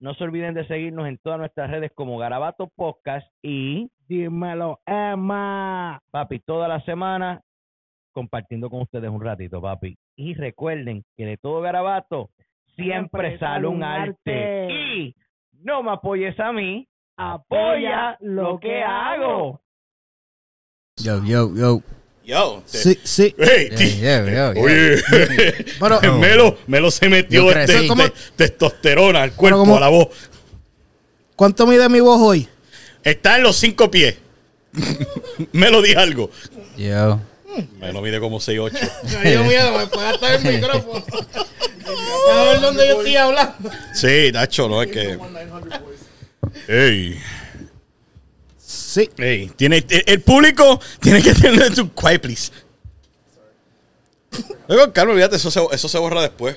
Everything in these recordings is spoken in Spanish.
no se olviden de seguirnos en todas nuestras redes como Garabato Podcast y Dímelo, Emma. papi, toda la semana compartiendo con ustedes un ratito, papi. Y recuerden que de todo Garabato siempre, sale un arte. Y no me apoyes a mí, apoya lo que hago. Yo, yo, yo. Yo, te- Sí, sí. Hey, Yeah, yeah, yeah, yeah. Oye, Pero, Melo, Melo se metió este, ¿Cómo? te- testosterona al cuerpo, ¿cómo? a la voz. ¿cuánto mide mi voz hoy? Está en los cinco pies. Melo di algo. Yo. Melo mide como 6'8". Me dio miedo, me puede estar el micrófono. A ver dónde yo estoy hablando. Sí, Nacho, no es que. Ey, Sí. ey, tiene, el, el público tiene que tener su quiet, please. Luego, Carlos, olvídate, eso se, eso se borra después.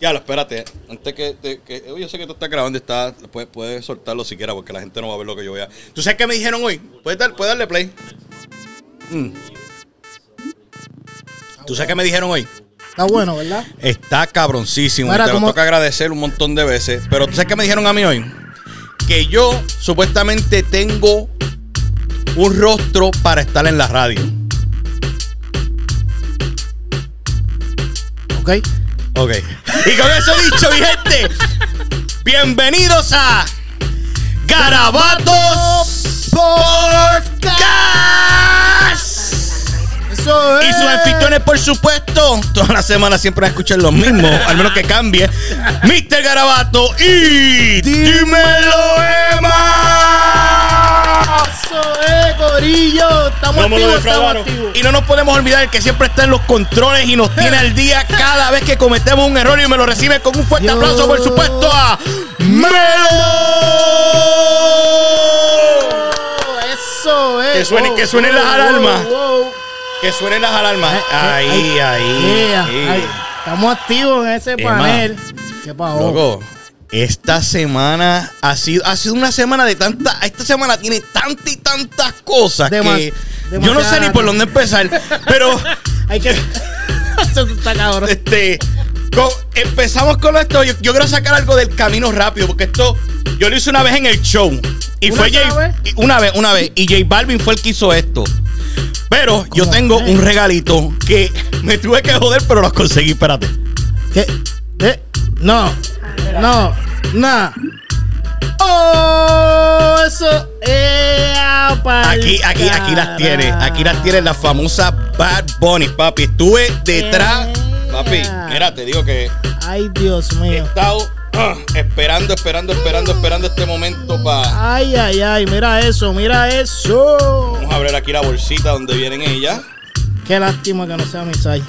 Ya, lo espérate. Antes que, te- que- yo sé que tú estás grabando y está, puedes, puedes soltarlo si quieras porque la gente no va a ver lo que yo vea. ¿Tú sabes qué me dijeron hoy? ¿Puedes, dar- puedes darle play? Mm. ¿Tú sabes qué me dijeron hoy? Está bueno, ¿verdad? Está cabroncísimo. Mira, te lo ¿cómo- toca agradecer un montón de veces. Pero ¿tú sabes qué me dijeron a mí hoy? Que yo supuestamente tengo un rostro para estar en la radio. Ok. Ok. Y con eso dicho, mi gente, bienvenidos a Garabatos Podcast. Eso es. Y sus anfitriones, por supuesto, toda la semana siempre van a escuchar lo mismo, al menos que cambie. Mr. Garabato y Dímelo Emma. Es, Corillo. Estamos No activos, estamos defraudaron. activos. Y no nos podemos olvidar que siempre está en los controles y nos tiene al día cada vez que cometemos un error y me lo recibe con un fuerte Yo. aplauso, por supuesto, a Melo. Eso es. Que suene- que suenen las alarmas. Que suenen las alarmas. Eh, eh, Ahí, ahí. ahí. Estamos activos en ese panel. ¿Qué pasó? Loco, esta semana ha sido, ha sido una semana de tanta. Esta semana tiene tantas y tantas cosas Dema- que yo no sé ni por dónde empezar. pero Hay que. Este, co- empezamos con esto. Yo, yo quiero sacar algo del camino rápido porque esto yo lo hice una vez en el show y ¿Una fue sola J, vez? y- una vez, una vez y J Balvin fue el que hizo esto. Pero yo ¿Cómo tengo un regalito que me tuve que joder, pero lo conseguí. Espérate. ¿Qué? ¿Eh? No. No. No. Oh, eso es Aquí, aquí, aquí las tiene. Aquí las tiene la famosa Bad Bunny, papi. Estuve detrás. Papi, mira, te digo que Ay, Dios he mío. estado ah, esperando, esperando, esperando, esperando este momento para. Ay, ay, ay. Mira eso, mira eso. Vamos a abrir aquí la bolsita donde vienen ellas. Qué lástima que no sea mi size.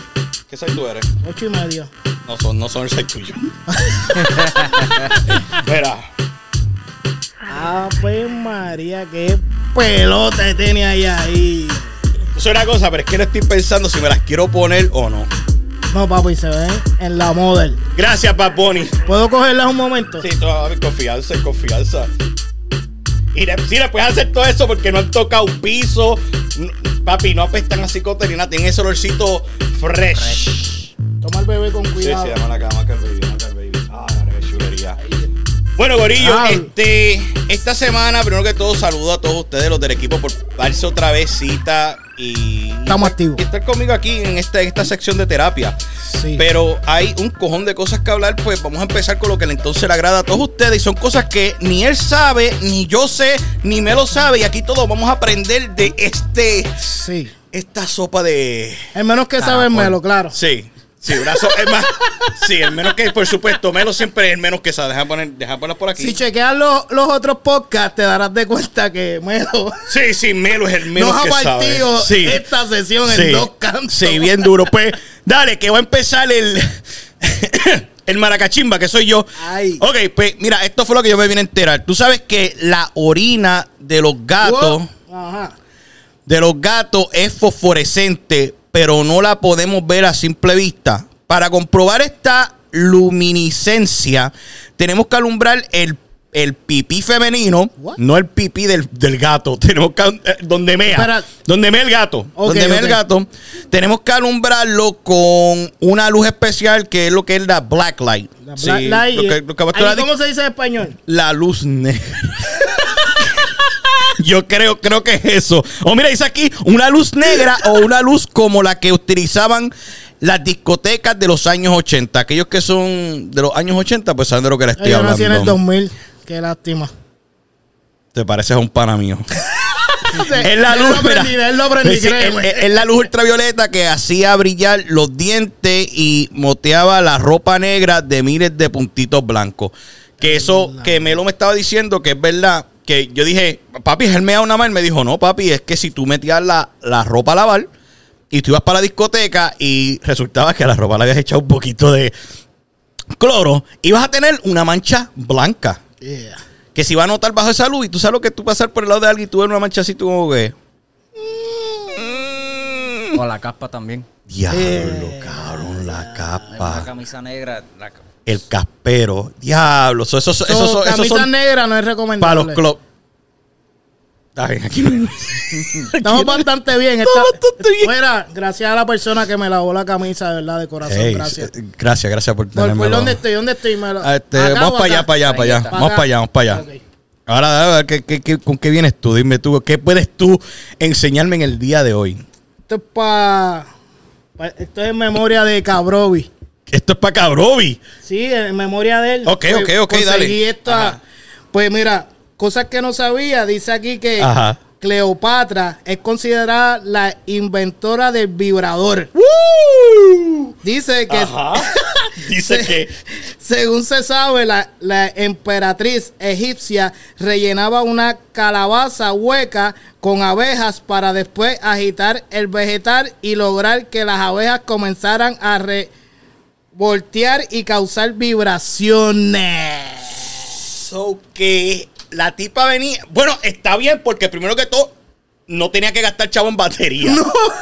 ¿Qué size tú eres? Ocho y medio. No son, no son el size tuyo. Mira, Ave María, qué pelota tiene ahí ahí. eso es una cosa, pero es que no estoy pensando si me las quiero poner o no. No, papi, se ven en la model. Gracias, Bunny. ¿Puedo cogerlas un momento? Sí, toda mi confianza, confianza. Y le, sí, le puedes hacer todo eso porque no han tocado piso. Papi, no apestan así cote ni nada. Tienen ese olorcito fresh. Toma al bebé con Sí, cuidado. sí, llama la cama, que el baby, que el baby. Ah, qué chulería. Bueno, Gorillo, Ah. este, esta semana, primero que todo, saludo a todos ustedes, los del equipo, por darse otra vez cita y. Estamos y- activos. Y estar conmigo aquí en esta, en esta sección de terapia. Sí. Pero hay un cojón de cosas que hablar, pues vamos a empezar con lo que entonces le agrada a todos ustedes. Y son cosas que ni él sabe, ni yo sé, ni me lo sabe. Y aquí todos vamos a aprender de este, Sí. esta sopa de. El menos que sabe el Caracol. melo, claro. Sí. Sí, brazo, es más. Sí, el menos que, por supuesto, Melo siempre es el menos que sabe. Deja poner, deja por aquí. Si chequeas los, los otros podcasts, te darás de cuenta que Melo Sí, sí, Melo es el menos nos ha que partido sabe. Sí. esta sesión Sí. en dos cantos. Sí, bien duro. Pues, dale, que va a empezar el. el maracachimba, que soy yo. Ay. Ok, pues, mira, esto fue lo que yo me vine a enterar. Tú sabes que la orina de los gatos. Ajá. de los gatos es fosforescente, pero no la podemos ver a simple vista. Para comprobar esta luminiscencia, tenemos que alumbrar el, el pipí femenino, What? no el pipí del, del gato. Tenemos que eh, donde mea, donde mea el gato, donde mea el gato, tenemos que alumbrarlo con una luz especial que es lo que es la black light. La Sí, Black Light. lo que- lo que va a Ahí, estar- ¿Cómo se dice en español? la luz negra. Yo creo, creo que es eso. O mira, dice aquí una luz negra o una luz como la que utilizaban las discotecas de los años 80. Aquellos que son de los años 80, pues saben de lo que les estoy Yo nací en el hablando. 2000. Qué lástima. Te pareces a un pana mío. Es la luz, es la luz ultravioleta que hacía brillar los dientes y moteaba la ropa negra de miles de puntitos blancos. Que eso, que Melo me estaba diciendo que es verdad. Que yo dije, papi, es el meado nada más. Él me dijo, no, papi, es que si tú metías la, la ropa a lavar y tú ibas para la discoteca y resultaba que a la ropa le habías echado un poquito de cloro, ibas a tener una mancha blanca Yeah. que se iba a notar bajo esa luz y tú sabes lo que tú pasar por el lado de alguien y tú ves una mancha así, tú como que... O la capa también. Diablo, Eh. cabrón, la Una capa. camisa negra. La, ca- El caspero. Diablo, eso, eso, eso, So, eso, eso camisa son negra no es para recomendable. los clubs. Aquí no Estamos bastante bien. Estamos Está- bastante bien. Fuera, gracias a la persona que me lavó la camisa, de verdad, de corazón. Gracias. gracias, gracias por ¿Por, por dónde estoy? ¿Dónde estoy? Me Ah, este, ¿Acá vamos para allá, para allá, para allá. Vamos para allá, vamos para allá. Ahora, a ver, ¿qué, qué, qué- con qué vienes tú? Dime tú, ¿qué puedes tú enseñarme en el día de hoy? Esto es para... Esto es en memoria de Cabrovi. Esto es para Cabrovi. Sí, en memoria de él. Ok, ok, ok, conseguí dale. esta- Ajá. Pues mira, cosas que no sabía. Dice aquí que Ajá. Cleopatra es considerada la inventora del vibrador. Dice que, Ajá. Dice que... según se sabe, la, la emperatriz egipcia rellenaba una calabaza hueca con abejas para después agitar el vegetal y lograr que las abejas comenzaran a revoltear y causar vibraciones. So que la tipa venía. Bueno, está bien, porque primero que todo, no tenía que gastar chavo en batería.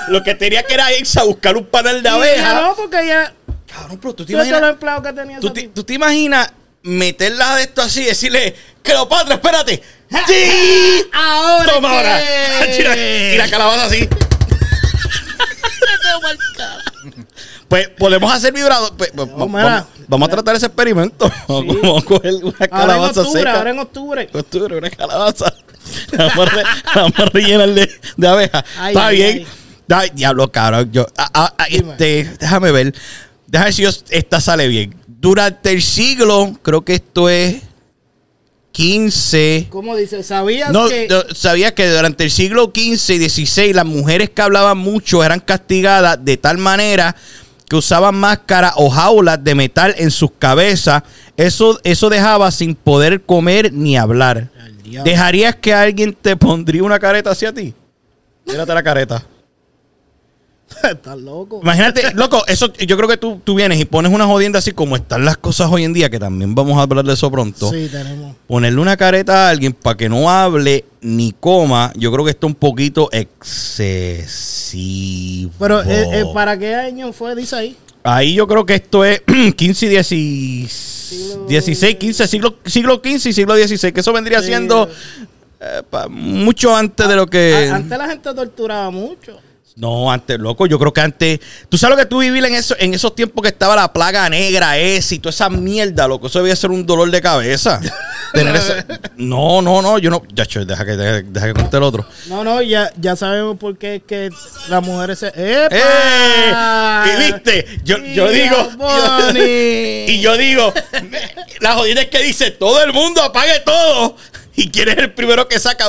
Lo que tenía que era irse a buscar un panel de abejas. No, porque ella. Cabrón, pero tú te imaginas. empleados que tenía ¿tú tú te imaginas meterla de esto así y decirle, Cleopatra, espérate. ¡Sí! Ahora. Toma que- ahora. Y la calabaza así. Pues podemos hacer vibrador. Pues, No, vamos, vamos a tratar ese experimento. Vamos a coger una Ahora en calabaza octubre, seca. ahora en octubre. Octubre, una calabaza. La vamos a, a rellenar de, de abejas. Ay, Está ay, bien. Ay, diablo, cabrón. Yo, ah, ah, ah, Dime. este, déjame ver. Déjame ver si yo- esta sale bien. Durante el siglo, creo que esto es 15. ¿Cómo dice? ¿Sabías No, que.? yo sabía que durante el siglo XV y XVI las mujeres que hablaban mucho eran castigadas de tal manera que usaban máscaras o jaulas de metal en sus cabezas. Eso, eso dejaba sin poder comer ni hablar. ¿Dejarías que alguien te pondría una careta hacia ti? Mírate la careta. Estás loco. Imagínate, loco, eso yo creo que tú, tú vienes y pones una jodienda así como están las cosas hoy en día, que también vamos a hablar de eso pronto. Sí, tenemos. Ponerle una careta a alguien para que no hable ni coma, yo creo que está un poquito excesivo. Pero, eh, eh, ¿para qué año fue? Dice ahí. Ahí yo creo que esto es 15 y 16, 16 15, siglo, siglo 15 y siglo 16, que eso vendría Sí. siendo eh, pa- mucho antes de lo que... A- Antes la gente torturaba mucho. No, antes, loco, yo creo que antes. Tú sabes lo que tú vivir en, eso, en esos tiempos que estaba la plaga negra, esa y toda esa mierda, loco. Eso debía ser un dolor de cabeza. Tener ese- No, no, no, yo no. Ya, che, deja que, deja, deja que cuente el otro. No, no, ya, ya sabemos por qué es que las mujeres se. ¡Epa! ¡Eh! Y viste, yo, yo digo. Bonnie. y yo digo, la jodida es que dice: todo el mundo apague todo. Y quién es el primero que saca.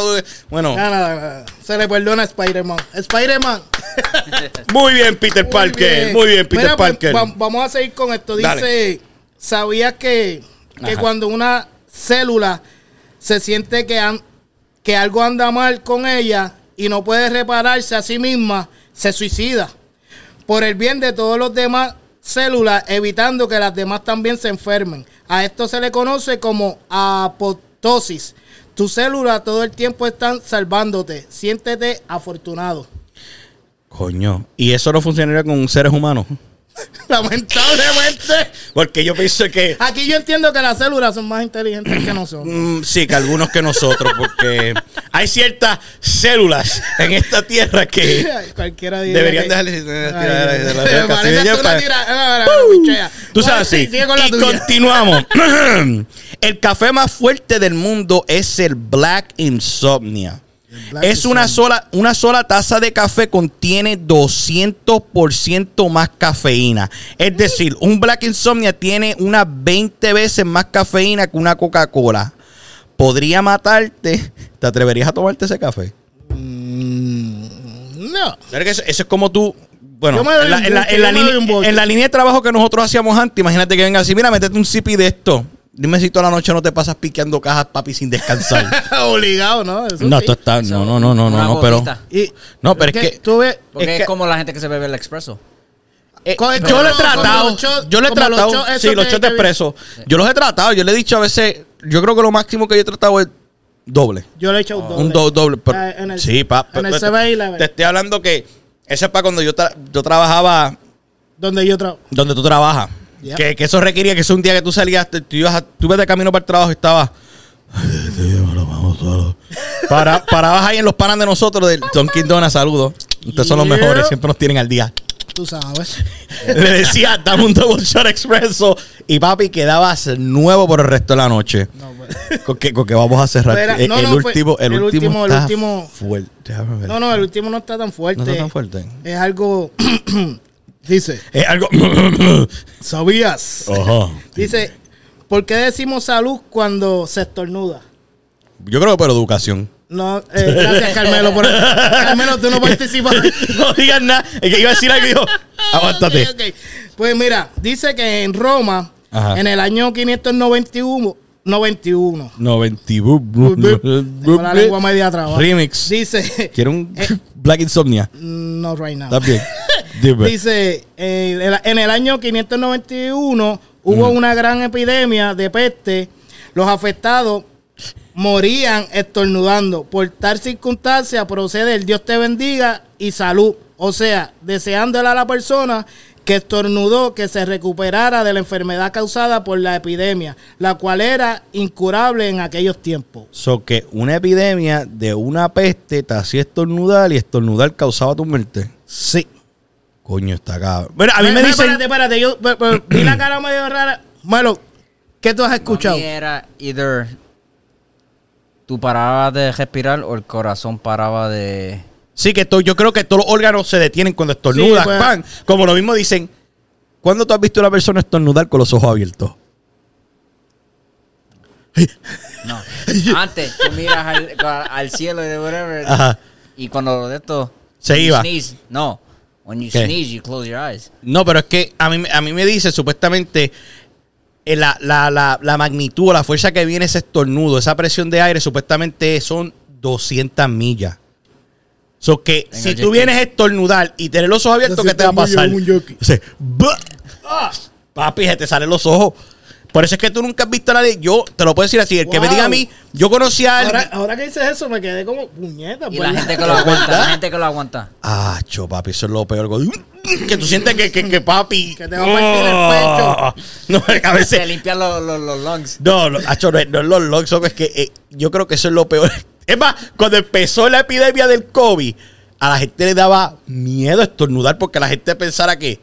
Bueno, Nada, nada, nada. Se le perdona a Spider-Man. Spider-Man. Muy bien, Peter Parker. Muy bien, Peter Mira, pues, Parker. va- vamos a seguir con esto. Dice, Dale. ¿sabías que, que cuando una célula se siente que, an- que algo anda mal con ella y no puede repararse a sí misma, se suicida? Por el bien de todos los demás células, evitando que las demás también se enfermen. A esto se le conoce como apoptosis. Tus células todo el tiempo están salvándote. Siéntete afortunado. Coño. ¿Y eso no funcionaría con seres humanos? Lamentablemente. Porque yo pienso que. Aquí yo entiendo que las células son más inteligentes que nosotros. mm, sí, que algunos que nosotros, porque hay ciertas células en esta tierra que Cualquiera deberían dejarle. Tú sabes, sí, Y continuamos. el café más fuerte del mundo es el Black Insomnia. Es una sola, una sola taza de café contiene 200% más cafeína. Es decir, un Black Insomnia tiene unas 20 veces más cafeína que una Coca-Cola. Podría matarte. ¿Te atreverías a tomarte ese café? Mm, No. Eso, eso es como tú. Bueno, en la, en en línea- un boche. en la línea de trabajo que nosotros hacíamos antes, imagínate que venga así, mira, métete un CP de esto. Dime si toda la noche no te pasas piqueando cajas, papi, sin descansar. Obligado, ¿no? Eso no, sí. tú estás, no, no, no, no, no, no, pero. Y- No, pero es que- tú ves. Porque Es que- como la gente que se bebe el expreso. eh, yo lo he tratado, yo lo he tratado, sí, los shots de expreso. Yo los he tratado, yo le he dicho a veces, yo creo que lo máximo que yo he tratado es doble. Yo le he hecho un doble. Un do- doble. pero- Ah, en el- sí, pa, en el pero- 7-Eleven. Te estoy hablando que ese es para cuando yo, tra- yo trabajaba Donde yo trabajo. donde tú trabajas. Que, que eso requería que eso un día que tú salías, te- tú, ibas a- tú ibas de camino para el trabajo y estabas. Para, parabas ahí en los panas de nosotros del Dunkin' Donuts, saludos. Ustedes son los Yeah. mejores, siempre nos tienen al día. Tú sabes. Le decía, dame un double shot expreso. Y papi, quedabas nuevo por el resto de la noche. No, pues. Con que, con que vamos a cerrar. El, no, el no, último, el, el último, último- el último- fuerte. No, no, el último no está tan fuerte. No está tan fuerte. Es algo. Dice, Es algo. ¿sabías? Ajá. Dice, ¿por qué decimos salud cuando se estornuda? Yo creo que por educación. No, eh, gracias Carmelo por Carmelo, tú no participas. no digas nada. Es que iba a decir algo y dijo, aguántate. Pues mira, dice que en Roma, Ajá. en el año 591, 91, 90. tengo la lengua media traba. Remix. Dice, Quiero un Eh. Black Insomnia. no right now. ¿Estás bien? Dime. Dice, en el, en el año 591 hubo una gran epidemia de peste. Los afectados morían estornudando. Por tal circunstancia procede el Dios te bendiga y salud. O sea, deseándole a la persona que estornudó que se recuperara de la enfermedad causada por la epidemia, la cual era incurable en aquellos tiempos. So que una epidemia de una peste te hacía estornudar y estornudar causaba tu muerte. Sí. Coño, está acá. Bueno, a mí me dicen. Espérate, espérate, yo vi la cara medio rara. Melo, ¿qué tú has escuchado? Era either tú parabas de respirar o el corazón paraba de... Sí, que to- yo creo que todos los órganos se detienen cuando estornudas. Sí, pues. pan. Como lo mismo dicen. ¿Cuándo tú has visto a una persona estornudar con los ojos abiertos? No. Antes tú miras al, al cielo y de whatever. Ajá. Y cuando de esto... Se iba. Sneeze, no. When you ¿Qué? sneeze, you close your eyes. No, pero es que a mí, a mí me dice supuestamente eh, la, la, la, la magnitud, la fuerza que viene ese estornudo, esa presión de aire, supuestamente son 200 millas. So que Venga, si tú vienes a estornudar y tener los ojos abiertos, ¿qué te va a 200 pasar? "Bah". Papi, se te salen los ojos. Por eso es que tú nunca has visto a nadie. Yo te lo puedo decir así. El que me diga a mí, yo conocí a alguien. Ahora, ahora que dices eso, me quedé como puñeta. Y pues. la gente que lo aguanta, la gente que lo aguanta. Ah, cho, papi, eso es lo peor. Que tú sientes que, que, que papi. Que te va a partir el No, a veces. Se limpian los, los, los lungs. No, no, acho, no, es- no es los logs, es que eh, yo creo que eso es lo peor. Es más, cuando empezó la epidemia del COVID, a la gente le daba miedo estornudar porque la gente pensara que,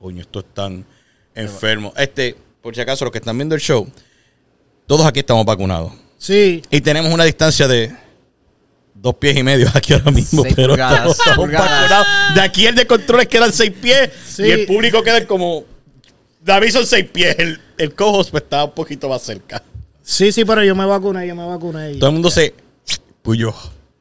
coño, estos están enfermos. Este, por si acaso, los que están viendo el show, todos aquí estamos vacunados. Sí. Y tenemos una distancia de dos pies y medio aquí ahora mismo, Seis pero pulgadas, estamos vacunados. De aquí el de controles quedan seis pies Sí. y el público queda como... David son seis pies, el, el co-host pues, estaba un poquito más cerca. Sí, sí, pero yo me vacuné, yo me vacuné. y- Todo el mundo se puyó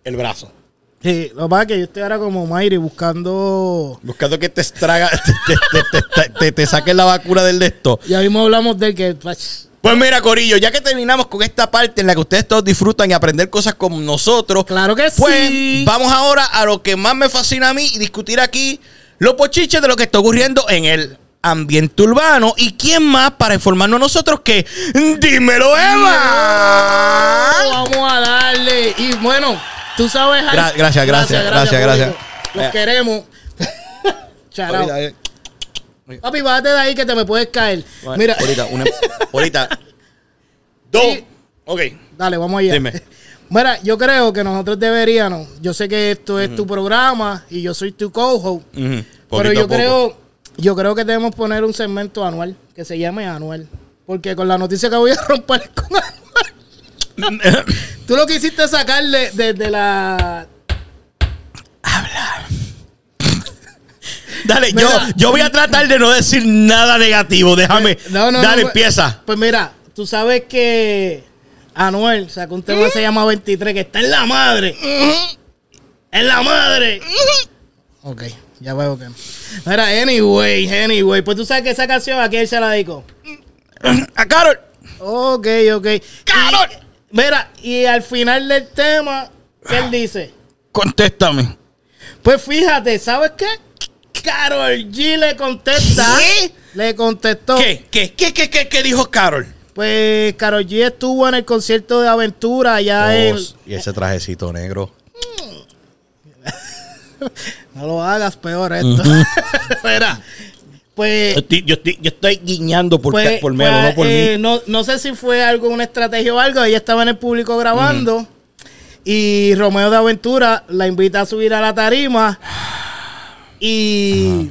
el brazo. Sí, lo que pasa es que yo estoy ahora como Mayri buscando. Buscando que te estraga, te, te, saquen la vacuna del de esto. Ya mismo hablamos del que. Pues mira, Corillo, ya que terminamos con esta parte en la que ustedes todos disfrutan y aprender cosas como nosotros, Claro que pues sí. vamos ahora a lo que más me fascina a mí y discutir aquí los pochiches de lo que está ocurriendo en el ambiente urbano. ¿Y quién más para informarnos a nosotros que Dímelo Eva? Vamos a darle. Y bueno, tú sabes. Gra- gracias, gracias, gracias, gracias. Los queremos. Eh, Papi, bájate de ahí que te me puedes caer. Mira, ahorita, una, ahorita. Dos. Sí. Ok. dale, vamos allá. Dime. Mira, yo creo que nosotros deberíamos. Yo sé que esto es tu programa y yo soy tu co-host. Ujú, Pero poquito yo creo, yo creo que debemos poner un segmento anual que se llame anual. Porque con la noticia que voy a romper con anual. Tú lo que hiciste es sacarle desde la. Dale, yo, Mira. yo voy a tratar de no decir nada negativo. Déjame. No, no, Dale, no, pues- empieza. Pues mira, tú sabes que Anuel sacó un tema que se llama 23, que está en la madre. En la madre. Ok, ya veo que no. Mira, anyway, anyway. Pues tú sabes que esa canción a quién se la dedicó. A Carol. Ok, ok. ¡Carol! Mira, y al final del tema, ¿qué él dice? Contéstame. Pues fíjate, ¿sabes qué? Carol G le contesta. ¿Qué? Le contestó. ¿Qué? ¿Qué? ¿Qué? ¿Qué? ¿Qué? ¿Qué dijo Carol? Pues Carol G estuvo en el concierto de aventura allá en. Oh, y ese trajecito negro. No lo hagas peor esto. Mira, pues. Yo estoy, yo estoy, yo estoy guiñando por, pues, por Melo, pues, no por eh, mí. No, no sé si fue algo, una estrategia o algo. Ella estaba en el público grabando. Y Romeo de Aventura la invita a subir a la tarima. Y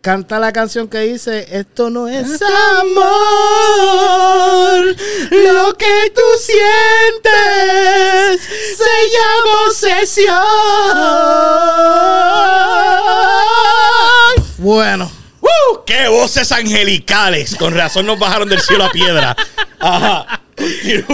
canta la canción que dice: Esto no es amor. Lo que tú sientes se llama obsesión. Bueno. ¡Qué voces angelicales! Con razón nos bajaron del cielo a piedra. Ajá. Mira,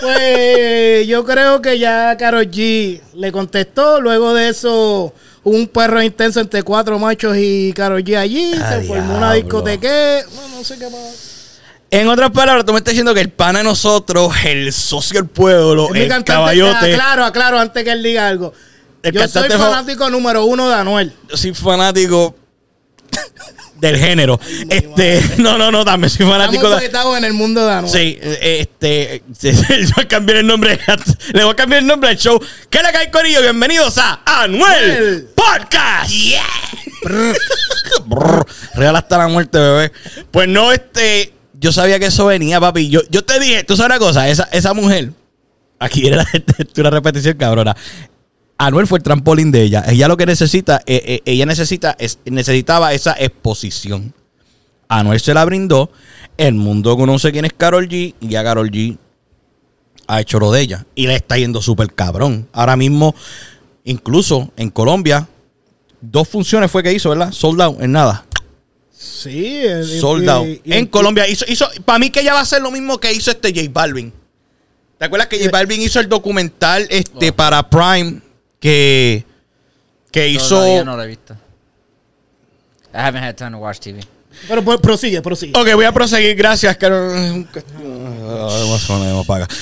pues yo creo que ya Karol G le contestó. Luego de eso, hubo un perro intenso entre cuatro machos y Karol G allí. Ah, se formó una discoteque. No, no sé qué más. En otras palabras, tú me estás diciendo que el pana de nosotros, el socio del pueblo, Es el cantante. caballote. Aclaro, aclaro, antes que él diga algo. El yo soy fanático número uno de Anuel. Yo soy fanático del género. Este, no, no, no, también soy fanático Estamos de. en el mundo de Anuel. Sí, eh, este, yo voy a cambiar el nombre, le voy a cambiar el nombre al show. ¿Qué le cae, Corillo? Bienvenidos a Anuel. Podcast. Brr, Real hasta la muerte, bebé. Pues no, este, yo sabía que eso venía, papi. Yo, yo te dije, tú sabes una cosa, esa, esa mujer, aquí era una repetición cabrona. Anuel fue el trampolín de ella. Ella lo que necesita, eh, eh, ella necesita, es, necesitaba esa exposición. Anuel se la brindó. El mundo conoce quién es Carol G. Y ya Carol G ha hecho lo de ella. Y le está yendo súper cabrón. Ahora mismo, incluso en Colombia, dos funciones fue que hizo, ¿verdad? Sold out, en nada. Sí. Sold y- out. y- y- en Colombia hizo, hizo para mí que ella va a hacer lo mismo que hizo este J Balvin. ¿Te acuerdas que J Balvin hizo el documental este para Prime que que hizo Todavía no lo he visto. I haven't had time to watch TV. Pero pues, prosigue, prosigue. Ok, voy a proseguir, gracias, Carol.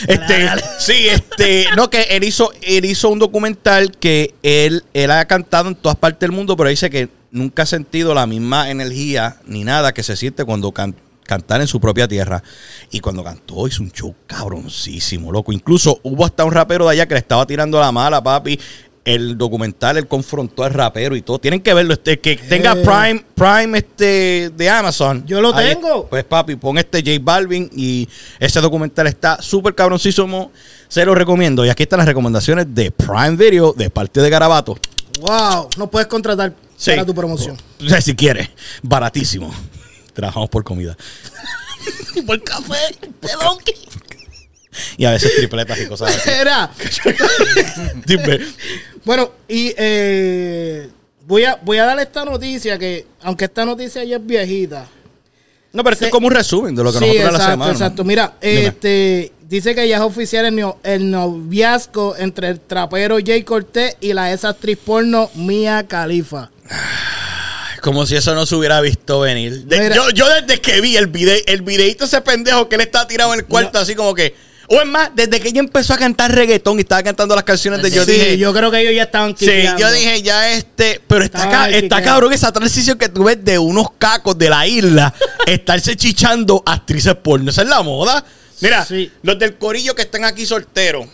Este, sí, este, no, que él hizo, él hizo un documental que él, él ha cantado en todas partes del mundo, pero dice que nunca ha sentido la misma energía ni nada que se siente cuando can- cantar en su propia tierra. Y cuando cantó hizo un show cabroncísimo, loco. Incluso hubo hasta un rapero de allá que le estaba tirando la mala, papi. El documental, él confrontó al rapero y todo. Tienen que verlo. Este, que tenga Eh. Prime, Prime este, de Amazon. Yo lo Ahí- tengo. pues papi, pon este J Balvin y ese documental está súper cabroncísimo. Se lo recomiendo. Y aquí están las recomendaciones de Prime Video de parte de Garabato. Wow. No puedes contratar Sí. para tu promoción. Si quieres, baratísimo. Trabajamos por comida. por café, de donkey. Y a veces tripletas y cosas así. Era. Dime. Bueno, y eh, voy, a, voy a dar esta noticia que, aunque esta noticia ya es viejita. No, pero Sí. es como un resumen de lo que Sí, nosotros la semana. exacto. Mira, Dime. este, dice que ya es oficial el, no- el noviazgo entre el trapero Jay Cortés y la ex actriz porno Mia Khalifa. Como si eso no se hubiera visto venir. De- yo, yo desde que vi el video, el videito ese pendejo que él estaba tirado en el cuarto, así como que. O es más, desde que ella empezó a cantar reggaetón y estaba cantando las canciones de yo sí, dije. yo creo que ellos ya estaban Sí, yo dije ya este, pero está, ca- está cabrón esa transición que tú ves de unos cacos de la isla estarse chichando actrices porno. Esa es la moda. Mira, Sí. los del corillo que están aquí solteros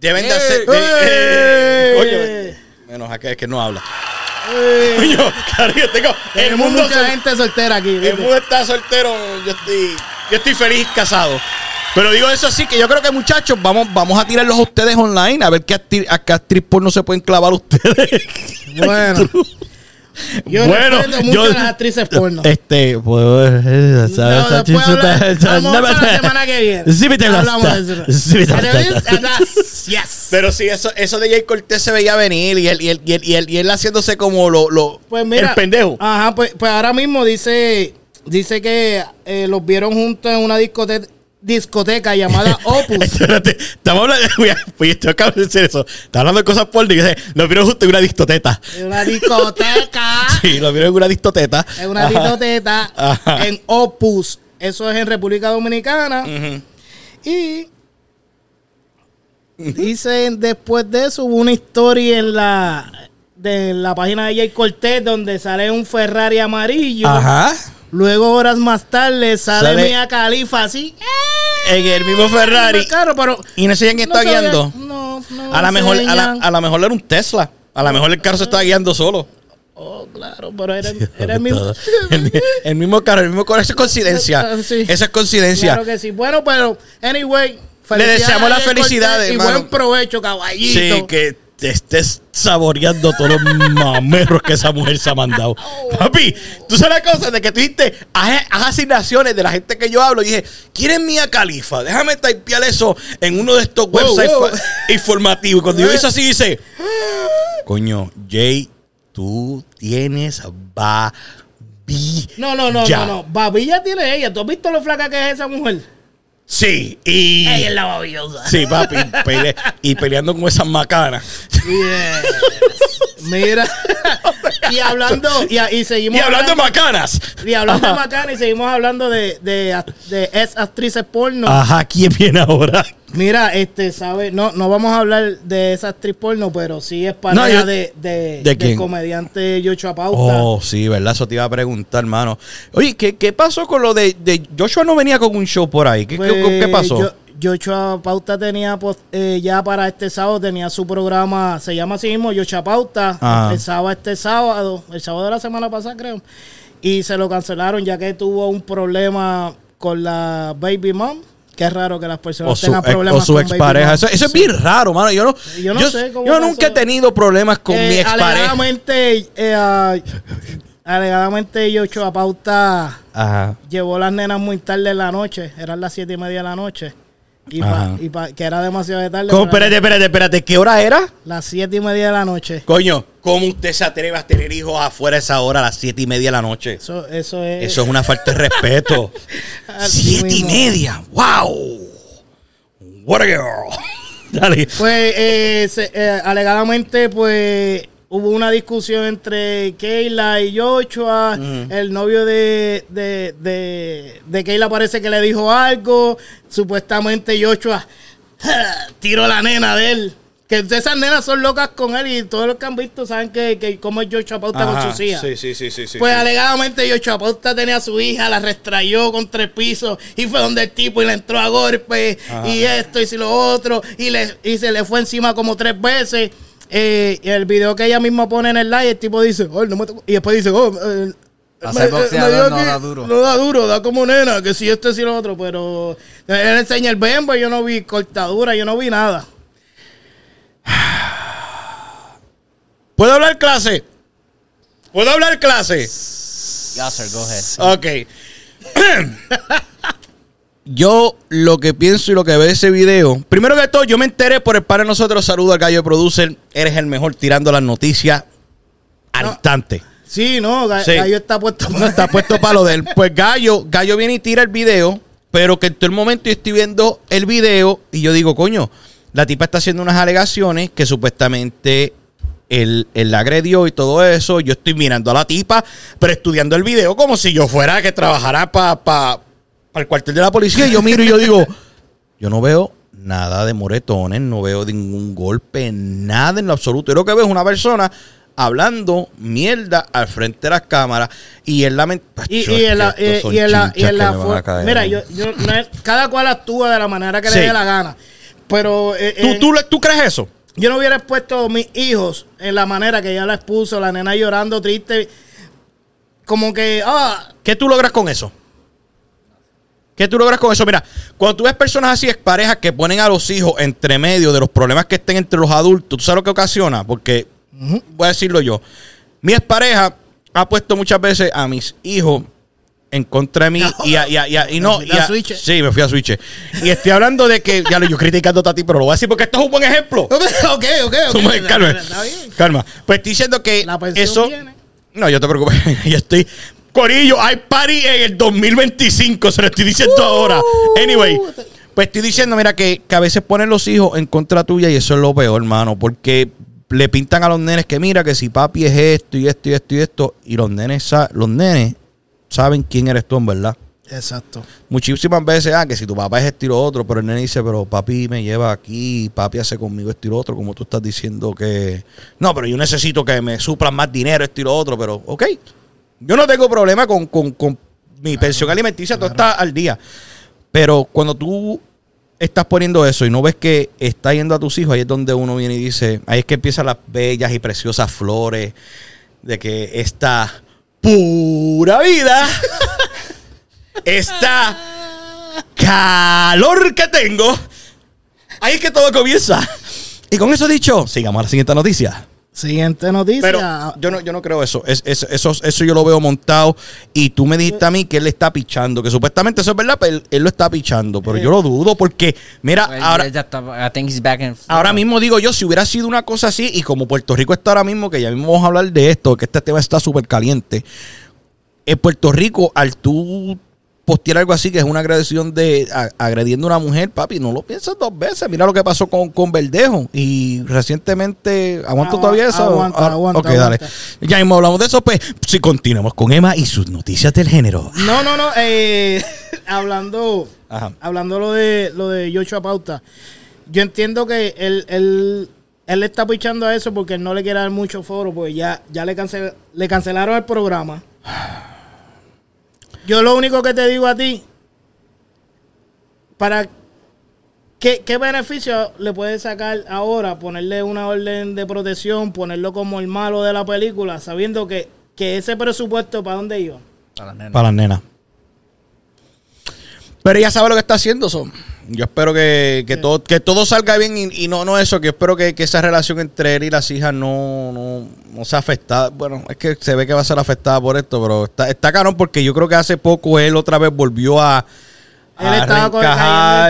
deben de hacer. ¡Eh! eh, coño, menos a que es que no habla. Eh, Coño, carajo, yo tengo. El mundo, mucha sol- gente soltera aquí. el mundo está soltero. Yo estoy, yo estoy feliz casado. Pero digo eso sí, que yo creo que muchachos, vamos, vamos a tirarlos a ustedes online a ver qué actriz, a qué actriz porno se pueden clavar ustedes. Bueno. Yo respeto mucho a las actrices porno. Este, pues, No, después habla- vamos para la semana que viene. Sí, me Hablamos. Yes. Pero sí, eso, eso de Jay Cortés se veía venir y él, y él, y él, y él, y él haciéndose como lo, lo Pues mira, el pendejo. Ajá, pues, pues ahora mismo dice, dice que eh, los vieron juntos en una discoteca, discoteca llamada Opus. Espérate, estamos hablando de. Oye, estoy acabo de decir eso. Está hablando de cosas porno y dice, lo vieron justo en una distoteta. en una discoteca. Sí, lo vieron en una distoteta. En una discoteca en Opus. Eso es en República Dominicana. Ujú. Y dicen después de eso hubo una historia en la de la página de Jay Cortés donde sale un Ferrari amarillo. Ajá. Luego horas más tarde sale, Sale- Mia Khalifa así. En el mismo Ferrari. Claro, pero Y no sé quién está no guiando. No, no. A lo mejor, a la, a la mejor era un Tesla. A lo mejor el carro se estaba guiando solo. Oh, claro, pero era, era el mismo. el, el mismo carro, el mismo carro. Eso es coincidencia. Sí. Eso es coincidencia. Claro que sí. Bueno, pero, anyway. felicidades deseamos las felicidades, Y buen provecho, caballito. Sí, que te estés saboreando todos los mamerros que esa mujer se ha mandado. Papi, tú sabes la cosa de que tú dijiste, haz, haz asignaciones de la gente que yo hablo. Y dije, ¿quién es Mía Califa? Déjame typear eso en uno de estos websites wow. informativos. Y cuando yo hice así, dice, coño, Jay, tú tienes babilla. No, no, no, no, no. Babilla tiene ella. ¿Tú has visto lo flaca que es esa mujer? Sí, y... Ella es la babillosa. Sí, papi, pele- y peleando con esas macanas. Yes. Mira. y hablando, y, y seguimos Y hablando de macanas. y hablando de Ajá. Macana y seguimos hablando de, de, de ex actrices porno. Ajá, ¿quién viene ahora? Mira, este, ¿sabe? No, no vamos a hablar de esa actriz porno, pero sí es pareja No, yo- de, de, ¿De del quién? comediante Yocho Pauta. Oh, sí, ¿verdad? Eso te iba a preguntar, hermano. Oye, ¿qué, qué pasó con lo de, de Joshua? no venía con un show por ahí. ¿Qué, Pues, qué pasó? Yo- Pauta tenía pues, eh, ya para este sábado tenía su programa, se llama así mismo Yocho Pauta, Ah. el sábado este sábado, el sábado de la semana pasada creo, y se lo cancelaron ya que tuvo un problema con la baby mom, es raro que las personas o su, tengan ex- problemas o su con expareja. Eso, eso es bien raro, mano. Yo no, Yo no sé cómo yo nunca he tenido problemas con Eh, mi expareja. Alegadamente, eh, ah, alegadamente Yocho Pauta Ajá. llevó las nenas muy tarde en la noche, eran las siete y media de la noche. Y, pa- Ajá. y pa- que era demasiado de tarde. ¿Cómo? Espérate, espérate, espérate. ¿Qué hora era? Las siete y media de la noche. Coño, ¿cómo usted se atreve a tener hijos afuera a esa hora, a las siete y media de la noche? Eso, eso es. Eso es una falta de respeto. Siete y media. ¡Wow! What a girl. Dale. Pues, eh, se- eh, alegadamente, pues, hubo una discusión entre Keila y Joshua. El novio de, de, de, de Keila parece que le dijo algo. Supuestamente Joshua tiró la nena de él. Que esas nenas son locas con él y todos los que han visto saben que, que cómo es Joshua Pauta con sus hijas. Sí, sí, sí, sí. Pues sí. alegadamente Yocho Pauta tenía a su hija, la restrayó con tres pisos y fue donde el tipo y le entró a golpe y esto y si lo otro y, le, y se le fue encima como tres veces. Eh, y el video que ella misma pone en el live, el tipo dice, "Oh, no me to-", y después dice, oh, eh, boxeador dio no da duro. No da duro, da como nena, que si esto y si lo otro, pero él enseña el bembo, yo no vi cortadura, yo no vi nada. ¿Puedo hablar clase? ¿Puedo hablar clase? Ya, sir, go ahead. Ok. yo lo que pienso y lo que veo de ese video, primero que todo, yo me enteré por el par de nosotros. Saludo al gallo producer. Eres el mejor tirando las noticias al No. instante. Sí, no, Ga- Sí. Gallo está puesto No está puesto para lo de él. Pues Gallo, Gallo viene y tira el video pero que en todo el momento yo estoy viendo el video y yo digo, coño, la tipa está haciendo unas alegaciones que supuestamente él, él la agredió y todo eso. Yo estoy mirando a la tipa, pero estudiando el video como si yo fuera que trabajara para el cuartel de la policía. Y yo miro y yo digo, yo no veo nada de moretones, no veo ningún golpe, nada en lo absoluto. Yo lo que veo es una persona hablando mierda al frente de las cámaras y él lamenta Y, y en la, eh, y en la, y en la for- mira, yo, yo, no es- cada cual actúa de la manera que Sí. le dé la gana. Pero eh, ¿Tú, tú, le- ¿Tú crees eso? yo no hubiera expuesto a mis hijos en la manera que ella la expuso, la nena llorando triste. Como que, ah, ¿Qué tú logras con eso? ¿Qué tú logras con eso? Mira, cuando tú ves personas así, es parejas que ponen a los hijos entre medio de los problemas que estén entre los adultos, ¿tú sabes lo que ocasiona? Porque, voy a decirlo yo, mi expareja ha puesto muchas veces a mis hijos en contra de mí y, a- y, a- y a- y no Me y fui a a- Switch. sí me fui a Switch y estoy hablando de que ya lo yo criticando a ti pero lo voy a decir porque esto es un buen ejemplo ok, ok, ok. Toma, calma, calma. Pues estoy diciendo que eso. viene. No, yo te preocupes. yo estoy. Corillo, hay party en el 2025. Se lo estoy diciendo Uh. ahora. Anyway, pues estoy diciendo, mira, que, que a veces ponen los hijos en contra tuya y eso es lo peor, hermano. Porque le pintan a los nenes que mira que si papi es esto y esto y esto y esto. Y los nenes, sa- los nenes saben quién eres tú en verdad. Exacto. Muchísimas veces, ah, que si tu papá es esto y lo otro, pero el nene dice, pero papi me lleva aquí, papi hace conmigo esto y lo otro, como tú estás diciendo que... No, pero yo necesito que me suplan más dinero, esto y lo otro, pero ok. Yo no tengo problema con, con- con mi pensión alimenticia, todo está al día. Pero cuando tú estás poniendo eso y no ves que está yendo a tus hijos, ahí es donde uno viene y dice, ahí es que empiezan las bellas y preciosas flores de que esta pura vida esta calor que tengo. Ahí es que todo comienza. Y con eso dicho, sigamos a la siguiente noticia. Siguiente noticia. Pero yo no, yo no creo eso. Es, es- eso. Eso yo lo veo montado. Y tú me dijiste a mí que él le está pichando. Que supuestamente eso es verdad, pero él, él lo está pichando. Pero yo lo dudo porque, mira, Pues, ahora, ya- ya está- I think he's back in ahora mismo digo yo, si hubiera sido una cosa así, y como Puerto Rico está ahora mismo, que ya mismo vamos a hablar de esto, que este tema está súper caliente. En Puerto Rico, al tú postear algo así, que es una agresión de a- agrediendo a una mujer, papi, no lo piensas dos veces. Mira lo que pasó con, con Verdejo. Y recientemente, ¿aguanto Agua- todavía eso? aguanta, Ah, aguanta, ok, dale. Ya mismo hablamos de eso, pues, si continuamos con Emma y sus noticias del género. No, no, no. eh, hablando, Ajá. hablando lo de lo de Joshua Pauta, yo entiendo que él, él, él le está pichando a eso porque él no le quiere dar mucho foro, porque ya, ya le, cancel, le cancelaron el programa. Yo lo único que te digo a ti, para ¿qué, qué beneficio le puedes sacar ahora? Ponerle una orden de protección, ponerlo como el malo de la película, sabiendo que, que ese presupuesto, ¿para dónde iba? Para las nenas. Para las nenas. Pero ella sabe lo que está haciendo. so. Yo espero que, que, todo, que todo salga bien y, y no, no eso, que yo espero que, que esa relación entre él y las hijas no, no, no sea afectada. Bueno, es que se ve que va a ser afectada por esto, pero está, está caro porque yo creo que hace poco él otra vez volvió a, Él a estaba con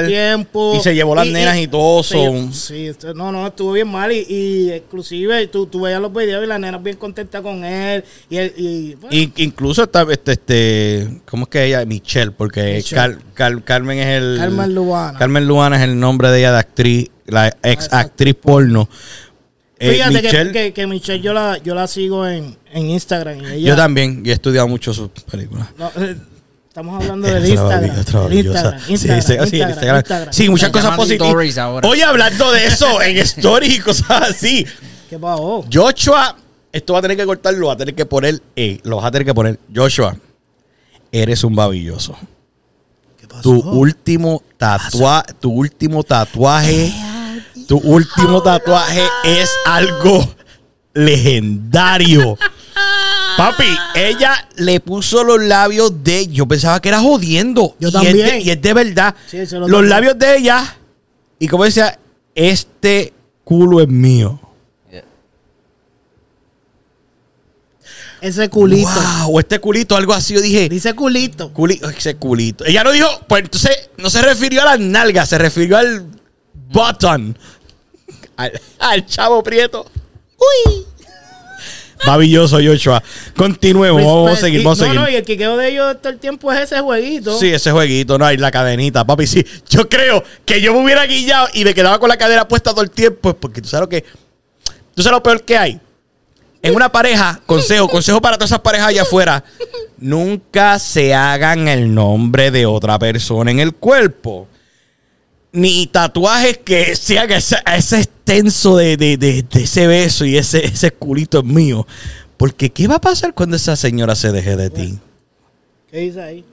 el tiempo. y se llevó las nenas y todo. Son- sí, no, no, estuvo bien mal. Y, y inclusive tú, tú veías los videos y las nenas bien contentas con él. Y él, bueno, incluso está este, este, ¿cómo es que ella? Michelle, porque Michelle. Car- Car- Carmen es el Carmen Lubana. Carmen Lubana es el nombre de ella de actriz, la ex Exacto. actriz porno. Eh, Fíjate que- Michelle, que, que, Michelle yo la, yo la sigo en, en Instagram. Y ella, yo también, y he estudiado mucho sus películas. no, eh, estamos hablando Es Instagram. Sí, Instagram, sí, sí, Instagram, Instagram. Instagram. Sí, muchas cosas positivas. Oye, hablando de eso, en stories y cosas así. ¿Qué pasó? Joshua, esto va a tener que cortarlo, lo va a tener que poner, eh, lo vas a tener que poner. Joshua, eres un babilloso. ¿Qué pasó? Tu último tatuaje, tu último tatuaje, tu último tatuaje es algo legendario. Papi, ella le puso los labios de. Yo pensaba que era jodiendo. Yo y también. Es de, y es de verdad. Sí, eso lo los también. labios de ella. Y como decía, este culo es mío. Ese culito. Wow, este culito, algo así. Yo dije, Dice culito. culito, ese culito. Ella no dijo, pues entonces no se refirió a las nalgas, se refirió al button. Al, al chavo prieto. Uy. Maravilloso, Joshua. Continuemos, vamos a Pues, seguir, y- vamos a no, seguir. no, y el quiqueo de ellos todo el tiempo es ese jueguito. Sí, ese jueguito, no hay la cadenita, papi. Sí, yo creo que yo me hubiera guillado y me quedaba con la cadera puesta todo el tiempo, es porque tú sabes lo que. Tú sabes lo peor que hay. En una pareja, consejo, consejo para todas esas parejas allá afuera. Nunca se hagan el nombre de otra persona en el cuerpo. Ni tatuajes que sean ese, ese extenso de, de- de- de ese beso y ese, ese culito es mío. Porque, ¿qué va a pasar cuando esa señora se deje de ti? ¿Qué dice ahí?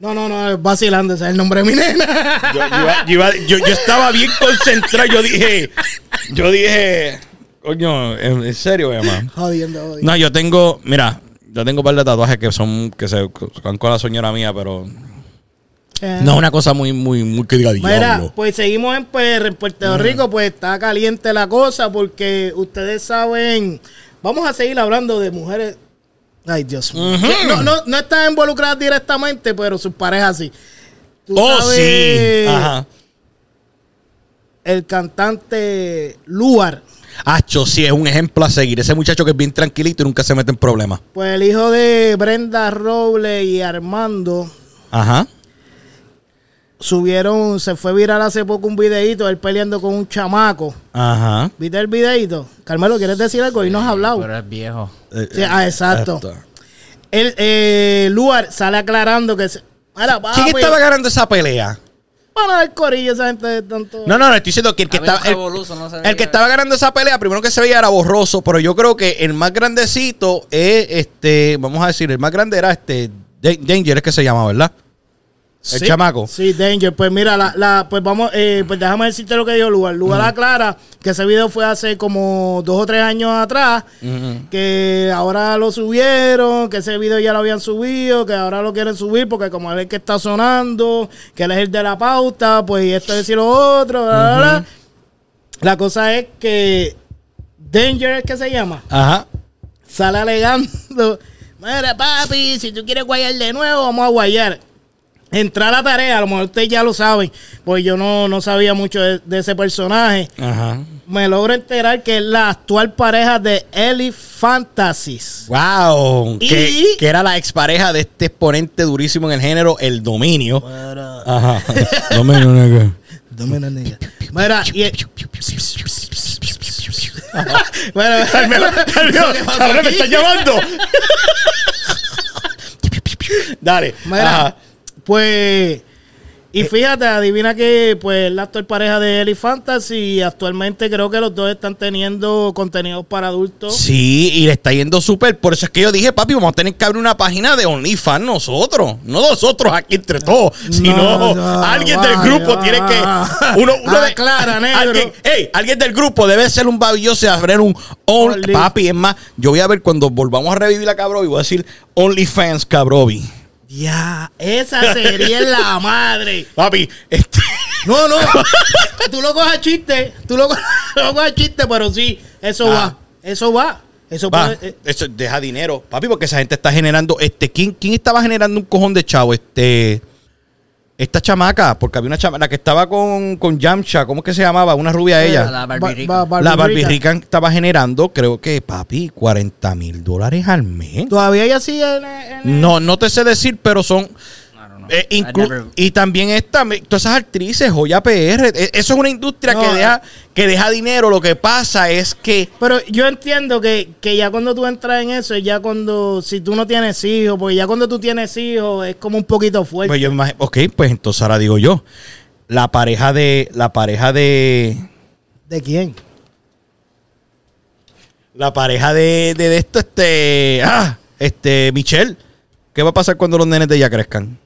No, no, no, vacilando, ese es el nombre de mi nena. Yo, yo iba- yo iba- yo- yo estaba bien concentrado. Yo dije, yo dije, coño, en, en serio, Emma. jodiendo, jodiendo. No, yo tengo, mira, yo tengo un par de tatuajes que son, que se van con la señora mía, pero Eh, no es una cosa muy, muy, muy que diga Mira, pues seguimos en PR, en Puerto Rico, pues está caliente la cosa porque ustedes saben, vamos a seguir hablando de mujeres. Ay, Dios mío. No, no, no están involucradas directamente, pero sus parejas sí. Tú Oh, sabes, sí. Ajá. El cantante Luar, Hacho, sí, es un ejemplo a seguir. Ese muchacho que es bien tranquilito y nunca se mete en problemas. pues el hijo de Brenda Robles y Armando Ajá. Subieron, se fue viral hace poco un videito, él peleando con un chamaco. Ajá. ¿Viste el videito? Carmelo, ¿quieres decir algo? Y no has hablado. Pero es viejo. Eh, Sí, ah, exacto. esto. El eh, Luar sale aclarando que se, Mira, ¿Quién estaba ganando esa pelea? Para el corillo esa gente de tanto. No, no, no, estoy diciendo que el que, estaba, el, revoluzo, no se el que estaba ganando esa pelea, primero que se veía era borroso, pero yo creo que el más grandecito es este, vamos a decir, el más grande era este Da- Danger, es que se llama, ¿verdad? El Sí, chamaco. Sí, Danger. Pues mira, la, la, pues vamos, eh, pues déjame decirte lo que dijo Lugar. Lugar aclara que ese video fue hace como dos o tres años atrás, que ahora lo subieron, que ese video ya lo habían subido, que ahora lo quieren subir porque como él es el que está sonando, que él es el de la pauta, pues y esto es y lo otro, bla, bla, bla. La cosa es que Danger es que se llama Ajá. sale alegando, mira papi, si tú quieres guayar de nuevo, vamos a guayar. Entrar a la tarea, a lo mejor ustedes ya lo saben, pues yo no, no sabía mucho de, de ese personaje. Ajá. Me logro enterar que es la actual pareja de Ellie Fantasies. Wow. Y- Que, que era la expareja de este exponente durísimo en el género, el dominio. Ajá. dominio. Dame una nega. Mira, y bueno, Carmelo, Carmelo, ¿qué pasó Carmelo, me está llamando. Dale. Mira, Ajá. Pues. Y fíjate, adivina que pues la actual pareja de Ellie Fantasy y actualmente creo que los dos están teniendo contenidos para adultos. Sí, y le está yendo súper. Por eso es que yo dije, papi, vamos a tener que abrir una página de OnlyFans nosotros. No nosotros aquí entre todos, sino No, no, alguien del vaya, grupo tiene que. Uno, uno de- negro. Alguien, ey, alguien del grupo debe ser un babilloso y abrir un Only. Papi, es más, yo voy a ver cuando volvamos a revivir la Cabrovi, voy a decir OnlyFans Cabrovi. Ya, esa sería la madre. Papi, este. No, no. tú lo cojas chiste. Tú lo, lo cojas chiste, pero sí, eso Ah. va. Eso va. Eso Va, puede- eh, eso deja dinero, papi, porque esa gente está generando, este, ¿quién, quién estaba generando un cojón de chavo? Este, esta chamaca, porque había una chamaca, la que estaba con, con Yamcha, ¿cómo es que se llamaba? Una rubia ella. La ba- Barbie ba- Rica. Barbie la estaba generando, creo que, papi, 40 mil dólares al mes. Todavía ella sigue en, en- No, no te sé decir, pero son... Know. eh, never- y también esta, todas esas actrices, Joya PR, eh, eso es una industria No, que, eh. deja, que deja dinero. Lo que pasa es que Pero yo entiendo que, que ya cuando tú entras en eso, ya cuando, si tú no tienes hijos, porque ya cuando tú tienes hijos es como un poquito fuerte. Pues yo me imagino- ok, pues entonces ahora digo yo, la pareja de, la pareja de, ¿De quién? la pareja de, de, de esto, este, ah, este, Michelle, ¿qué va a pasar cuando los nenes de ella crezcan?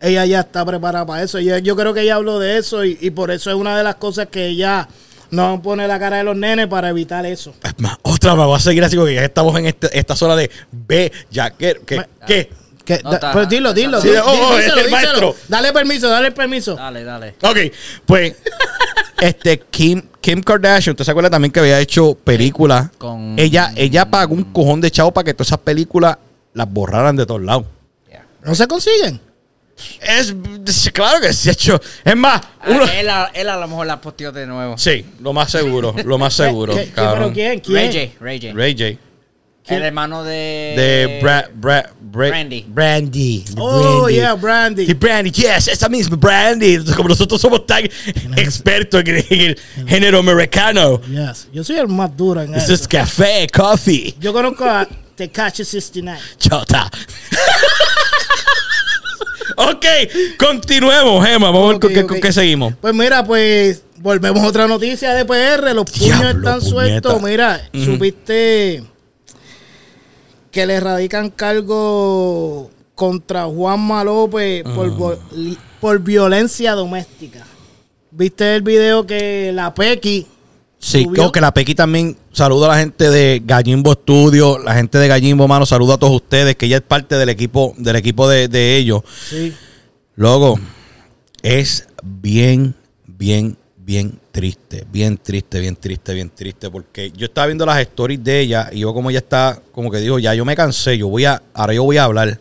Ella ya está preparada para eso. Yo, yo creo que ella habló de eso y, y por eso es una de las cosas que ella no pone la cara de los nenes para evitar eso. Es más, otra me va a seguir así porque ya estamos en este- esta zona de B, ya. Que- No, da- está- pues dilo, dilo. Sí, di- oh, oh, di- es el maestro. Dale permiso, dale permiso. Dale, dale. Ok, pues, este, Kim, Kim Kardashian, ¿usted se acuerda también que había hecho películas? Con- Ella, ella pagó un cojón de chavo para que todas esas películas las borraran de todos lados. ¿No se consiguen? Es, claro que sí, hecho. Es más, uno- Ah, él, a, él a lo mejor la posteó de nuevo. sí, lo más seguro, lo más seguro, ¿Qué- cabrón. pero quién? ¿Quién? Ray J. Ray J. Ray J. El hermano de. De Bra, Bra, Bra- Brandy. Brandy. Oh, Brandy. yeah, Brandy. Sí, Brandy, yes, esa misma Brandy. Como nosotros somos tan expertos en el género americano. Yes. Yo soy el más duro en Eso eso. es café, coffee, Yo conozco a Tekashi 69. chota. ok, continuemos, Gemma. Vamos a ver con, qué, seguimos. Pues mira, pues volvemos a otra noticia de PR. Los puños Diablo, están puñeta. sueltos. Mira, Ujú. supiste que le radican cargo contra Juanma López por, Ah. vo- li- por violencia doméstica. ¿Viste el video que la Pequi Sí, creo que la Pequi también saluda a la gente de Gallimbo Studio, la gente de Gallimbo, mano, saluda a todos ustedes, que ella es parte del equipo, del equipo de, de ellos. Sí. Luego, es bien, bien, bien triste, bien triste, bien triste, bien triste, porque yo estaba viendo las stories de ella y yo como ella está, como que dijo, ya yo me cansé, yo voy a, ahora yo voy a hablar.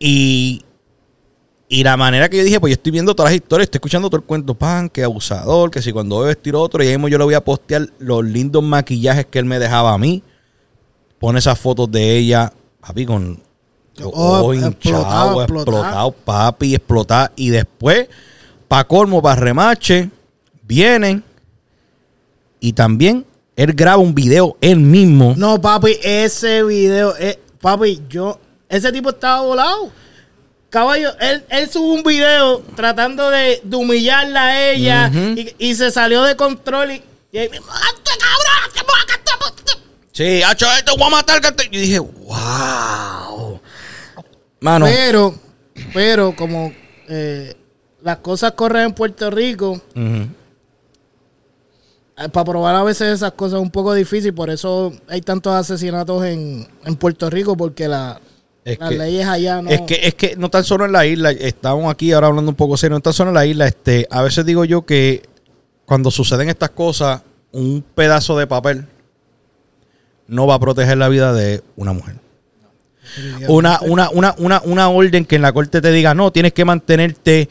Y, y la manera que yo dije, pues yo estoy viendo todas las historias, estoy escuchando todo el cuento, pan, que abusador, que si cuando veo vestir otro, y ahí mismo yo le voy a postear los lindos maquillajes que él me dejaba a mí. Pone esas fotos de ella, papi, con los Oh, ojos explotado, hinchados, explotado. explotado, papi, explotar. Y después, pa' colmo, pa' remache, vienen y también él graba un video él mismo. No, papi, ese video, eh, papi, yo, ese tipo estaba volado. Caballo, él, él subió un video tratando de, de humillarla a ella y, y se salió de control y, y. Sí, hacho, esto voy a matar. que te-". Yo dije, wow. Mano, Pero, pero como eh, las cosas corren en Puerto Rico, ujú. para probar a veces esas cosas es un poco difícil, por eso hay tantos asesinatos en, en Puerto Rico, porque la, Es las que- leyes allá no... Es que, es que no tan solo en la isla, estamos aquí ahora hablando un poco serio, no tan solo en la isla, este, a veces digo yo que cuando suceden estas cosas, un pedazo de papel no va a proteger la vida de una mujer. Una, una, una, una, una orden que en la corte te diga, no, tienes que mantenerte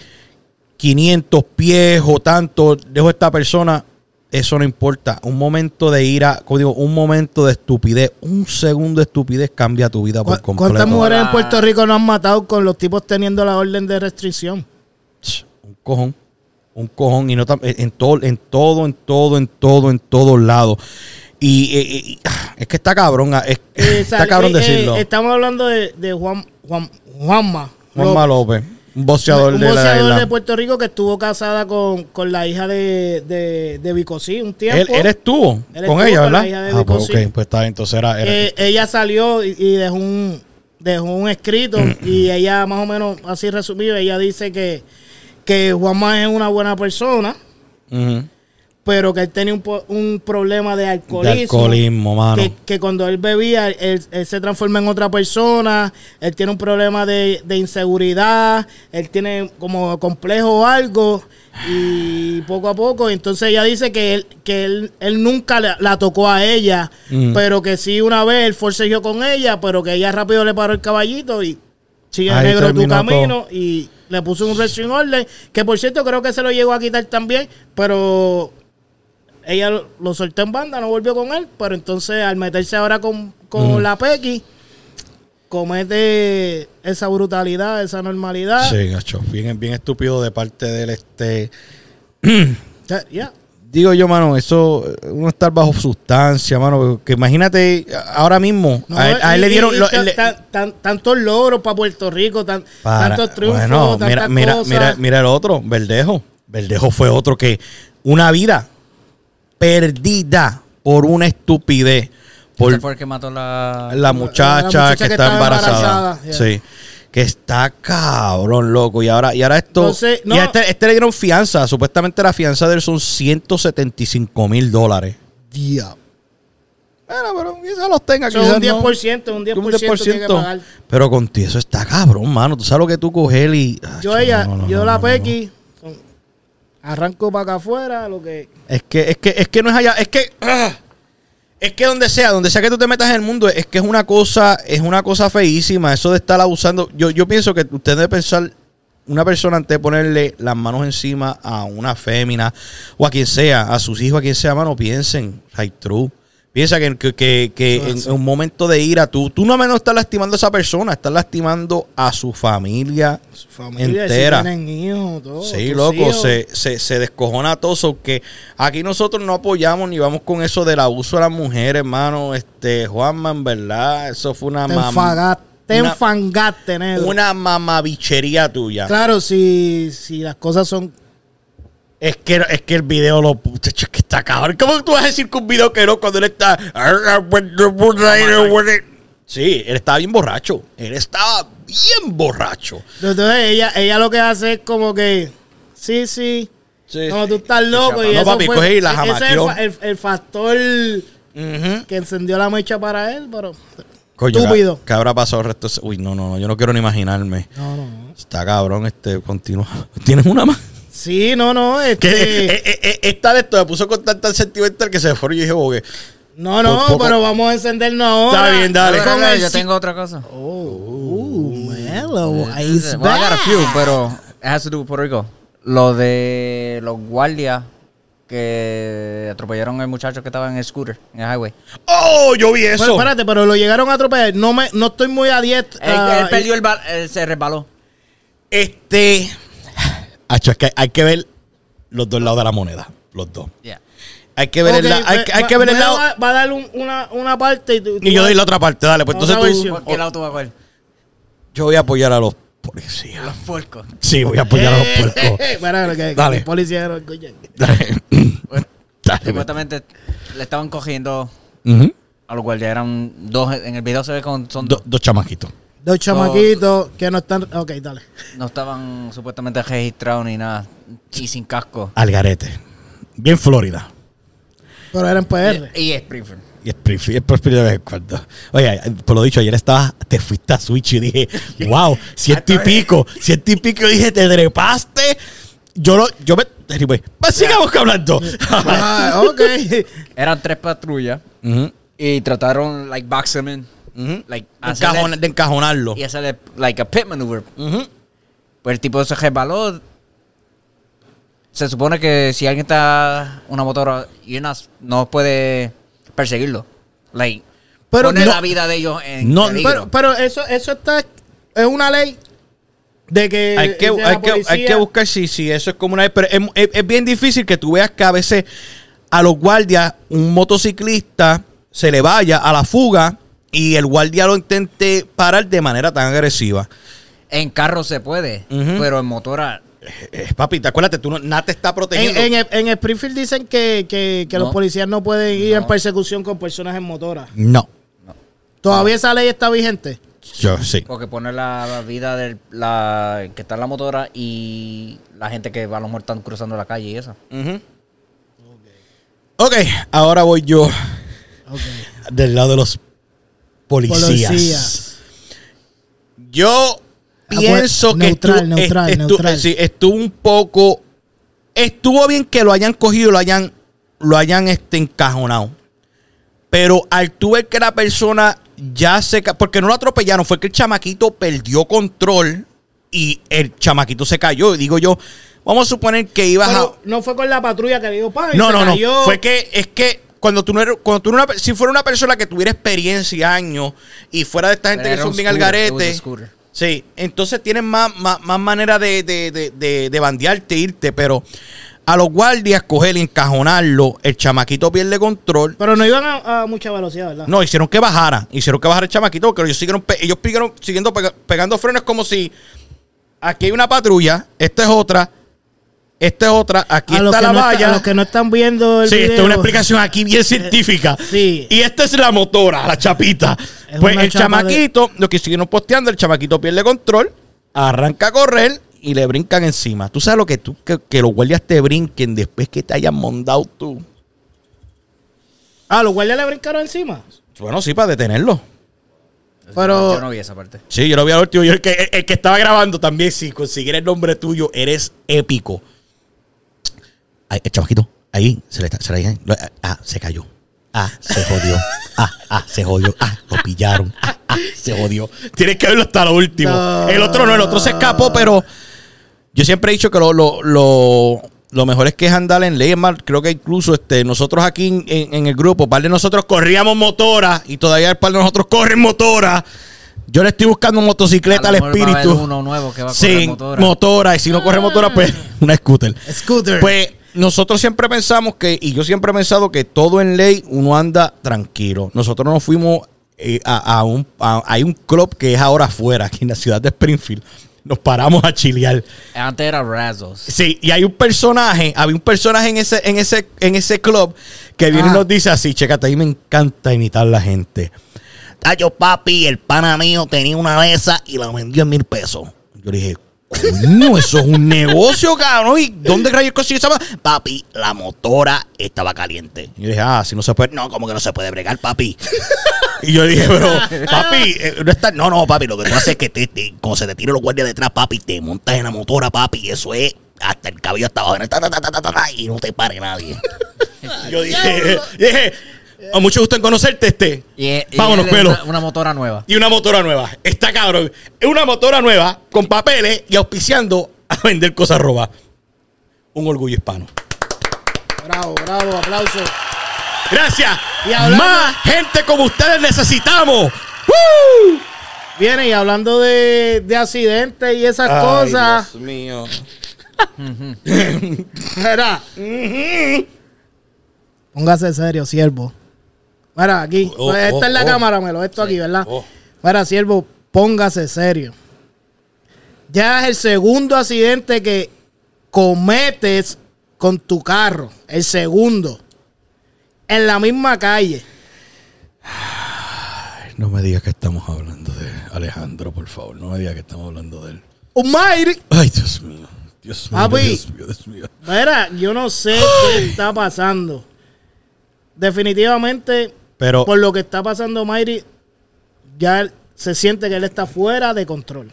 500 pies o tanto, dejo a esta persona, eso no importa. Un momento de ira, como digo, un momento de estupidez, un segundo de estupidez cambia tu vida por ¿Cu- completo. ¿Cuántas mujeres en. Puerto Rico no han matado con los tipos teniendo la orden de restricción? Un cojón un cojón y no en todo en todo en todo en todo en todos lados y, eh, eh, ah, es que está cabrón ah, es- Eh, está cabrón decirlo eh, estamos hablando de, de Juan, Juan, Juanma. Juanma López un boxeador un de boxeador Puerto Rico que estuvo casada con, con la hija de, de, de Vicosí un tiempo. él estuvo Él con estuvo ella con la ¿verdad? hija de ah, pues, Vico, sí. ok, pues está entonces era, era- Eh, ella salió y, y dejó un dejó un escrito y ella más o menos así resumido ella dice que que Juanma es una buena persona. Pero que él tenía un, un problema de alcoholismo, de alcoholismo mano. Que, que cuando él bebía él, él se transforma en otra persona él tiene un problema de, de inseguridad él tiene como complejo o algo y poco a poco entonces ella dice que él que él, él nunca la, la tocó a ella Mm. pero que sí una vez él forcejeó con ella pero que ella rápido le paró el caballito y sigue Ahí negro tu camino y le puso un restriction order que por cierto creo que se lo llegó a quitar también pero ella lo, soltó en banda, no volvió con él, pero entonces al meterse ahora con, con Mm. la Pequi, comete esa brutalidad, esa normalidad. sí gacho bien, bien estúpido de parte del este Ya, digo yo mano eso uno estar bajo sustancia mano que imagínate ahora mismo No, a él, a él y- le dieron y- y lo- tan- le- tan- tan- tantos logros para Puerto Rico, tan- Para- tantos triunfos, bueno, tantas mira, mira, cosas. mira, mira el otro, Verdejo. Verdejo fue otro que una vida perdida por una estupidez. Por Ese fue el que mató la... la muchacha, muchacha que, que está embarazada. embarazada. Sí. Que está cabrón, loco. Y ahora, y ahora esto. Entonces, no. Y a este, este le dieron fianza. Supuestamente la fianza de él son 175 mil dólares. Diablo. Bueno, pero quizás los tenga. Son quizás un 10%, no. un 10%, tiene que pagar. Pero contigo eso está cabrón, mano. Tú sabes lo que tú coges y. Yo Acho, ella, no, no, yo la. Pequi, arranco para acá afuera, lo que... Es que, es que, es que no es allá, es que, ah, es que donde sea, donde sea que tú te metas en el mundo, es que es una cosa, es una cosa feísima, eso de estar abusando. Yo, yo pienso que usted debe pensar una persona antes de ponerle las manos encima a una fémina o a quien sea, a sus hijos, a quien sea, mano, piensen, right true. Piensa que, que, que- que Eso en, un momento de ira, tú, tú no menos estás lastimando a esa persona, estás lastimando a su familia, Su familia, entera. si tienen hijos, todo. Sí, loco, hijos. se, se, se descojona todo. so que aquí nosotros no apoyamos ni vamos con eso del abuso de las mujeres, hermano. Este, Juanma, en verdad, eso fue una Te mam- enfagaste, te enfangaste, negro. una mamabichería tuya. Claro, si, si las cosas son... Es que, es que el video lo muchacho, es que está cabrón. ¿Cómo tú vas a decir que un video que no cuando él está. Sí, él estaba bien borracho. Él estaba bien borracho. Entonces ella, ella lo que hace es como que... Sí, sí. Sí, No, sí. tú estás loco. Y No, eso papi, fue, coge y la ese es el, el- el factor que encendió la mecha para él, pero... Coño, Estúpido. ¿qué, habrá pasado el resto? ese- Uy, no, no, no. Yo no quiero ni imaginarme. No, no. Está cabrón, este, continúa. ¿Tienes una más? Sí, no, no. Que Este, eh, eh, eh, esta de esto me puso con tanta sentimental que se me fueron y dije, que, no, no, por pero vamos a encendernos ahora. Está bien, dale. Yo tengo otra cosa. Oh, mellow. This He's is- well, I got a few, pero it has to do with Puerto Rico. Lo de los guardias que atropellaron al muchacho que estaba en el scooter, en el highway. ¡Oh! Yo vi Pero eso. espérate, pero lo llegaron a atropellar. No, me, no estoy muy a dieta. Él, él perdió el bal, él se resbaló. Este. Hacho, es que hay que ver los dos lados de la moneda. Los dos. Yeah. Hay que ver el, la- hay, que- hay que ver el lado. Va, va a dar un- una, una parte y, tú- Y yo doy la otra parte, dale. Pues entonces tú. versión. ¿Por qué lado tú vas a coger? Yo voy a apoyar a los policías. Los puercos. Sí, voy a apoyar a los puercos. Espera, que- que Dale. el policía no escucha. Dale. Bueno, Dale, pues. Supuestamente le estaban cogiendo a los guardias. Eran dos. En el video se ve con son Do- dos. dos chamaquitos. Dos chamaquitos que no están. Ok, dale. No estaban supuestamente registrados ni nada. Y sin casco. Algarete. Bien Florida. Pero eran PR. Y Springfield. Y Springfield, Springfield de vez en cuando. Oye, por lo dicho, ayer estaba, te fuiste a Switch y dije, wow, ciento y pico, ciento y pico. Dije, te trepaste. Yo lo, yo me, pues, pues sigamos que hablando. Ah, ok. Eran tres patrullas. Y trataron, like, box Like, de, hacerle- encajona- de encajonarlo. Y hacerle, like, a pit maneuver. Ujú. Pues el tipo se resbaló. Se supone que si alguien está una motora y una no puede perseguirlo. Like, Pero pone no- la vida de ellos en No, peligro. Pero, pero eso, eso está. Es una ley de que. hay, que, hay, que, hay que buscar si, si eso es como una... Pero es, es- es bien difícil que tú veas que a veces a los guardias un motociclista se le vaya a la fuga y el guardia lo intente parar de manera tan agresiva. en carro se puede, pero en motora Eh, papi, te acuérdate, tú no, nada te está En, protegiendo. en, en Springfield dicen que, que, que los policías no pueden ir en persecución con personas en motora. No, ¿Todavía esa ley está vigente? yo sí. porque pone la vida del la que está en la motora y la gente que va a lo mejor están cruzando la calle y eso. Ujú. Ok, ahora voy yo del lado de los policías. Policías. Yo pues, pienso que neutral, estuvo, neutral, neutral. sí, estuvo un poco. Estuvo bien que lo hayan cogido y lo hayan, lo hayan este, encajonado. Pero al tú ver que la persona ya se. Porque no lo atropellaron, fue que el chamaquito perdió control y el chamaquito se cayó. Y digo yo, vamos a suponer que ibas a. No fue con la patrulla que dijo, pan, No, se no, no. cayó. Fue que es que cuando tú no eres, cuando tú no eres una- si fuera una persona que tuviera experiencia y años y fuera de esta gente Pero que son bien al garete, sí, entonces tienen más, más, más manera de, de, de, de, de bandearte, irte, pero a los guardias coger y encajonarlo, el chamaquito pierde control. Pero no iban a, a mucha velocidad, ¿verdad? No, hicieron que bajara, hicieron que bajara el chamaquito, porque ellos siguieron, ellos siguieron siguiendo pega- pegando frenos como si aquí hay una patrulla, esta es otra, esta es otra, aquí a está que la no está- valla. a los que no están viendo el Sí, video. esta es una explicación aquí bien científica. sí. Y esta es la motora, la chapita. Es Pues el chamaquito, lo que siguieron posteando, el chamaquito pierde control, arranca a correr y le brincan encima. Tú sabes lo que tú, que, que los guardias te brinquen después que te hayan mondado tú. Ah, los guardias le brincaron encima. Bueno, sí, para detenerlo. Pero- yo no vi esa parte. Sí, yo lo vi al último. Yo, el, que, el- el que estaba grabando también, si consiguiera el nombre tuyo, eres épico. El chamaquito, ahí, se le está, se le, lo- ah, se cayó. Ah, se jodió. Ah, ah, se jodió. Ah, lo pillaron. Ah, ah, se jodió. Tienes que verlo hasta lo último. No. El otro no, el otro se escapó, pero Yo siempre he dicho que lo, lo, lo, lo mejor es que es andar en creo que incluso este, nosotros aquí en, en- en el grupo, par de nosotros corríamos motora y todavía el par de nosotros corren motora. Yo le estoy buscando motocicleta al va a espíritu. uno nuevo que va a correr Sí, motora. motora. Y si no corre motora, pues una scooter. Scooter. Pues nosotros siempre pensamos que, y yo siempre he pensado que todo en ley uno anda tranquilo. Nosotros nos fuimos eh, a, a un, a- hay un club que es ahora afuera, aquí en la ciudad de Springfield. Nos paramos a chilear. Antes era Razzles. Sí, y hay un personaje, había un personaje en ese, en ese, en ese club que viene y Ah. nos dice así, checate, a mí me encanta imitar a la gente. Tayo papi, el pana mío tenía una de esas y la vendió en mil pesos. Yo le dije, coño, eso es un negocio, cabrón. ¿Y dónde rayos consigues esa? ma-?" Papi, la motora estaba caliente. Y yo dije, ah, si no se puede. No, como que no se puede bregar, papi. Y yo dije, pero, papi, eh, no está. No, no, papi, lo que tú haces es que te, te- cuando se te tire los guardias detrás, papi, te montas en la motora, papi, y eso es hasta el cabello hasta abajo, y no te pare nadie. yo dije, dije, a mucho gusto en conocerte, este. Y, y Vámonos, pelo. Una, una motora nueva. Y una motora nueva. Está cabrón. Es una motora nueva con papeles y auspiciando a vender cosas robadas. Un orgullo hispano. Bravo, bravo, aplauso. Gracias. Y hablando- Más gente como ustedes necesitamos. ¡Woo! Viene y hablando de, de accidentes y esas Ay, cosas. Dios mío. Mira. Póngase serio, siervo. Mira, aquí. Oh, Pues esta oh, es la oh. cámara, Melo. Esto aquí, ¿verdad? Oh. Mira, siervo, póngase serio. Ya es el segundo accidente que cometes con tu carro. El segundo. En la misma calle. No me digas que estamos hablando de Alejandro, por favor. No me digas que estamos hablando de él. Almighty. Ay, Dios mío. Dios mío. Papi. Dios mío, Dios mío. Mira, yo no sé qué está pasando. Definitivamente, Pero, por lo que está pasando Mayri, ya él- se siente que él está fuera de control.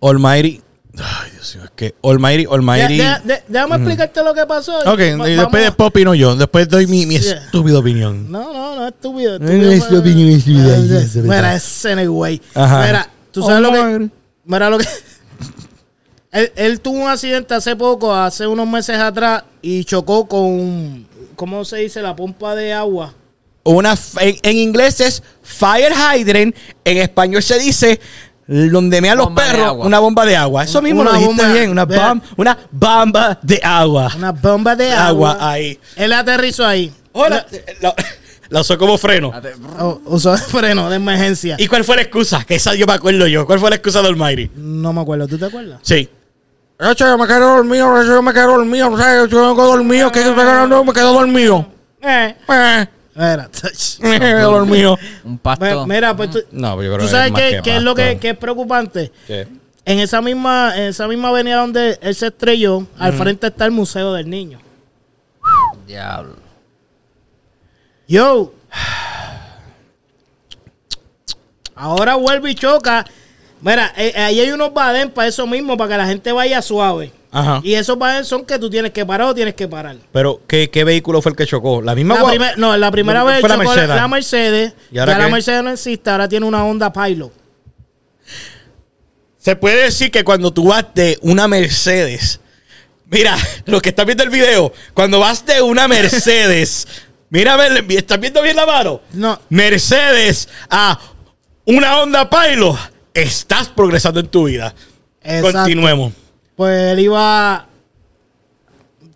Almighty. Ay, Dios mío. Es que Almighty, Almighty. Ya- déjame explicarte lo que pasó. Ok, y vamos después, a- después opino yo. Después doy mi, estúpida opinión. No, no, no, estúpido. No, no, es opinión, es tu vida, es tu vida. Mira, ese anyway. Ajá. Mira, tú sabes lo que. Mira lo que. él, él tuvo un accidente hace poco, hace unos meses atrás, y chocó con. ¿Cómo se dice? La pompa de agua. Una, en, en inglés es fire hydrant. En español se dice donde mean los Bomba de perros, agua. una bomba de agua. Eso mismo Una lo dijiste bomba bien. Una, de- bom- una bomba de agua. Una bomba de Agua agua. ahí. Él aterrizó ahí. Hola. La, la usó como freno. Oh, usó freno de emergencia. ¿Y cuál fue la excusa? Que esa yo me acuerdo yo. ¿Cuál fue la excusa de Almighty? No me acuerdo, ¿tú te acuerdas? Sí. Yo me quedo dormido, yo me quedo dormido, o sea, yo me quedo dormido, que yo me quedo dormido. Eh. Eh, Mira, quedo dormido. Un pasto. mira, pues tú, No, yo creo tú que sabes es más qué, que es lo que es preocupante. ¿Qué? En esa misma, en esa misma avenida donde él se estrelló, al frente está el Museo del Niño. Diablo. Yo. Ahora vuelve y choca. Mira, eh, ahí hay unos badén para eso mismo, para que la gente vaya suave. Ajá. Y esos badén son que tú tienes que parar o tienes que parar. Pero, ¿qué, qué vehículo fue el que chocó? ¿La misma La guagua? primer- no, la primera vez fue la chocó Mercedes. la Mercedes. ¿Y ahora ya la? Mercedes no existe, ahora tiene una Honda Pilot. Se puede decir que cuando tú vas de una Mercedes, mira, lo que estás viendo el video, cuando vas de una Mercedes, mira, ¿estás viendo bien la mano? No. Mercedes a una Honda Pilot, estás progresando en tu vida. Exacto. Continuemos. Pues él iba.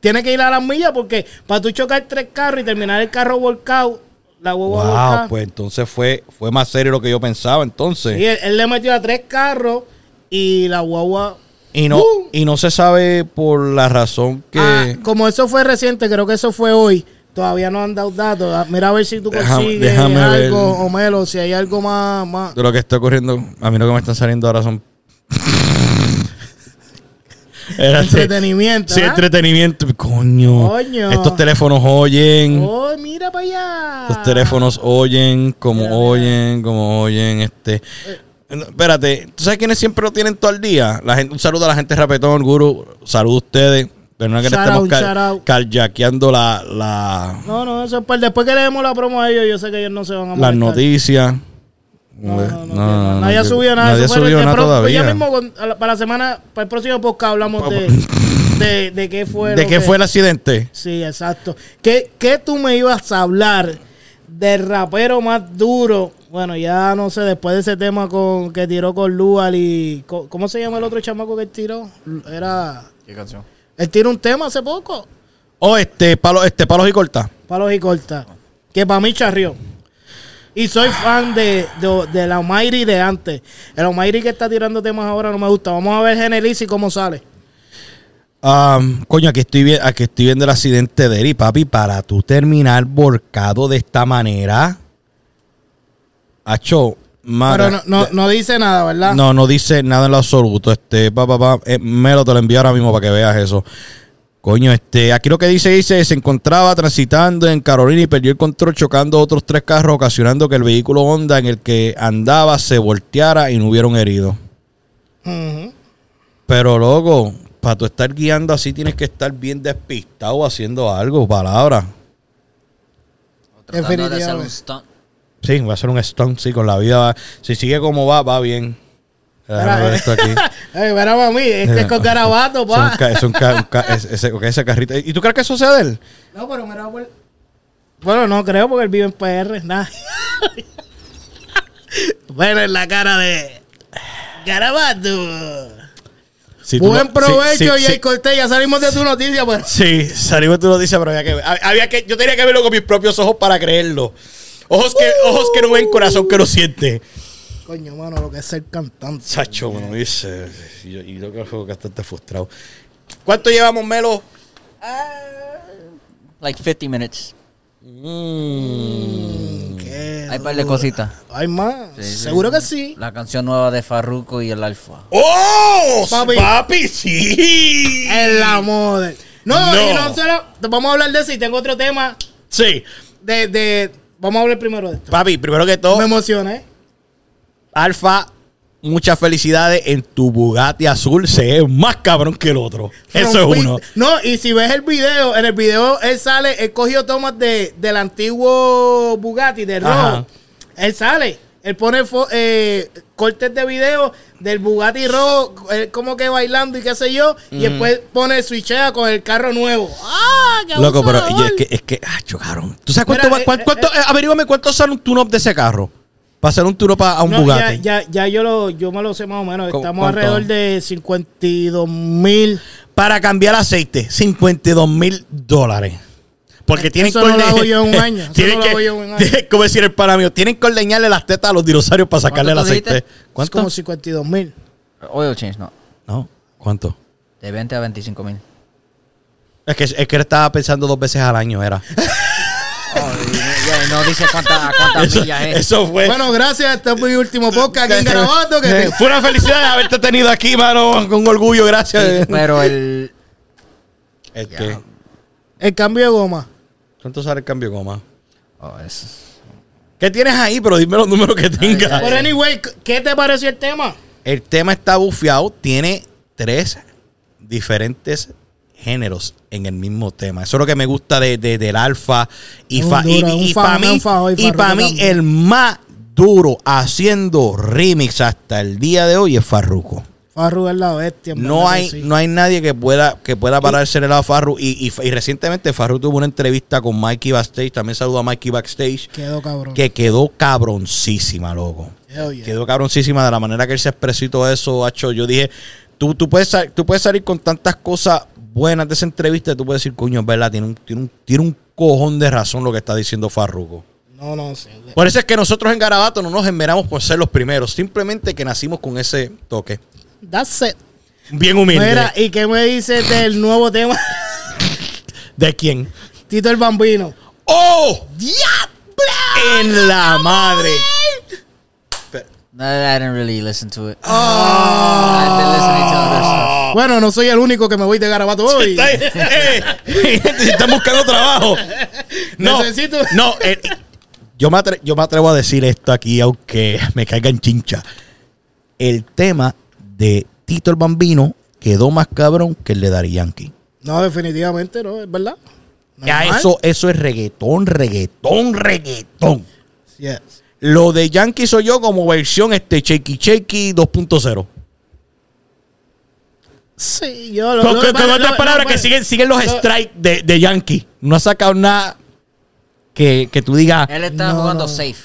Tiene que ir a las millas porque para tú chocar tres carros y terminar el carro volcado, la huevo Wow, pues entonces fue, fue más serio lo que yo pensaba entonces. él, él le metió a tres carros y la guagua. Y no, y no se sabe por la razón que... Ah, como eso fue reciente, creo que eso fue hoy. Todavía no han dado datos. Ah, Mira a ver si tú Déjame- consigues déjame ver. algo, Homero, si hay algo más. más. de lo que está ocurriendo, a mí lo que me están saliendo ahora son... Entretenimiento. Sí, ¿ah? entretenimiento. Coño. Coño. Estos teléfonos oyen. Oh, mira para allá. Estos teléfonos oyen, como oyen, como oyen, este. No, espérate, ¿tú sabes quiénes siempre lo tienen todo el día? La gente, un saludo a la gente de Rapetón, Guru. Saludo a ustedes. Pero no es que le Shout estemos cal- shout out. carjackeando la, la, No, no, eso es para después que le demos la promo a ellos, yo sé que ellos no se van a las noticias. No, no, no, No, que no, nadie ha subido nada. nadie de nada pro- todavía. Ya mismo, con- a la- para la semana, para el próximo podcast hablamos de, de, de qué fue. ¿De qué que- fue el accidente? Sí, exacto. ¿Qué, ¿Qué tú me ibas a hablar del rapero más duro? Bueno, ya no sé, después de ese tema con que tiró con Lual y... ¿Cómo se llama el otro chamaco que él tiró? Era... ¿Qué canción? Él tiró un tema hace poco. Oh, este, palo, este, palos y corta. Palos y corta. Que para mí charrió. Y soy fan de, de, de la Almighty de antes. El Almighty que está tirando temas ahora no me gusta. Vamos a ver Genelisi cómo sale. Am, coño, aquí estoy, aquí estoy viendo el accidente de Eri, papi. Para tú terminar volcado de esta manera. Hacho, Pero no, no, no dice nada, ¿verdad? No, no dice nada en lo absoluto. Este, pa, pa, pa, eh, Melo te lo envío ahora mismo para que veas eso. Coño, este, aquí lo que dice, dice, se encontraba transitando en Carolina y perdió el control chocando otros tres carros, ocasionando que el vehículo Honda en el que andaba se volteara y no hubieron heridos. Pero, loco, para tú estar guiando así tienes que estar bien despistado haciendo algo, palabra. Tratando de hacer un Definitivamente. stunt. Sí, va a ser un stunt, sí, con la vida. va- Si sigue como va, va bien. Déjame esto aquí. Este es con garabato, Es un pa. ca- es un ca- un ca- es- ese, ok, ese carrito. ¿Y tú crees que eso sea de él? No, pero mira, por- Bueno, no creo porque él vive en PR. Nada. bueno, en la cara de. Garabato. Si Buen no- provecho, sí, sí, Cortés. Ya salimos de tu noticia, pues. Sí, salimos tú lo dices, pero había que ver. Había que, yo tenía que verlo con mis propios ojos para creerlo. Ojos que, ojos que no ven, corazón que no siente. Coño, mano, lo que es ser cantante. Sacho, bueno, dice. Y yo, y yo creo que bastante frustrado. ¿Cuánto llevamos, Melo? Like 50 minutes. Qué Hay un par de duro. cositas. Hay más. Sí, sí. Seguro que sí. La canción nueva de Farruko y el Alfa. ¡Oh! Papi. ¡Papi, sí! En la moda. No, No. y no solo. Vamos a hablar de eso y tengo otro tema. Sí. De, de, vamos a hablar primero de esto. Papi, primero que todo, Me emocioné. Alfa, muchas felicidades en tu Bugatti azul. Se ve más cabrón que el otro. Eso es uno. No, y si ves el video, en el video él sale, él cogió tomas de, del antiguo Bugatti, del Ajá. rojo. Él sale, él pone fo- eh, cortes de video del Bugatti rojo, él como que bailando y qué sé yo, y después pone switchea con el carro nuevo. ¡Ah, qué Loco, pero es que, es que, ah, chocaron. ¿Tú sabes cuánto, Mira, va- eh, eh, cuánto, eh, averígame cuánto sale un tune-up de ese carro? Para hacer un tune-up a, a un No, Bugatti. ya, ya, ya yo, lo, yo me lo sé más o menos. ¿Cu- Estamos cuánto? alrededor de 52 mil. Para cambiar aceite, 52 mil dólares. Porque tienen Eso no lo hago yo en un año. Eso tienen que, como decir el pana mío, tienen que ordeñarle las tetas a los dinosaurios para sacarle el ¿Cuánto aceite. dijiste? Es ¿Cuánto? como 52 mil. Oil change, no. No, ¿cuánto? De 20 a 25 mil. Es que, es que él estaba pensando dos veces al año, era. no dice cuántas cuántas Eso, millas es. eso fue. Bueno, gracias. Este es mi último podcast aquí en. Que Eh, Fue una felicidad haberte tenido aquí, mano, con orgullo, gracias. Pero el. Ya. que, El cambio de goma. ¿Cuánto sale el cambio de goma? Oh, ¿Qué tienes ahí? Pero dime los números que tengas. ay. Pero anyway, ¿qué te pareció el tema? El tema está bufiado, tiene tres diferentes géneros en el mismo tema. Eso es lo que me gusta de, de- del alfa. Y, para mí, y y Farruko pa' mí el más duro haciendo remix hasta el día de hoy es Farruko. Farru es la bestia. No hay, sí. no hay nadie que pueda, que pueda pararse en el lado de Farru. Y, y, y recientemente Farru tuvo una entrevista con Mikey Backstage. También saludo a Mikey Backstage. Quedó cabrón. Que quedó cabroncísima, loco. Yeah. Quedó cabroncísima de la manera que él se expresó y todo eso, hacho. Yo dije, tú, tú, puedes, tú puedes salir con tantas cosas buenas de esa entrevista tú puedes decir, coño, es verdad, tiene un, tiene un, tiene un cojón de razón lo que está diciendo Farruko. No, no, sí. Por eso es que nosotros en Garabato no nos enmeramos por ser los primeros, simplemente que nacimos con ese toque. That's it. Bien humilde. Mira, ¿y qué me dices del nuevo tema? ¿De quién? Tito el Bambino. ¡Oh! En la madre. I didn't really listen to it. I've been listening to other stuff. Bueno, no soy el único que me voy de Garabato hoy. Eh, si están buscando trabajo. No, Necesito- no eh, yo, me atre- yo me atrevo a decir esto aquí, aunque me caiga en chincha. El tema de Tito el Bambino quedó más cabrón que el de Dari Yankee. No, definitivamente no, es verdad. Ya Normal. eso, eso es reggaetón, reggaetón, reggaetón. Yes. Lo de Yankee soy yo como versión este Shaky Shaky 2.0. Sí, yo lo, Con, lo- con- con lo- otras lo- palabras, que siguen, siguen los lo- strikes de, de Yankee. No ha sacado nada que, que tú digas. Él está No, jugando no. safe.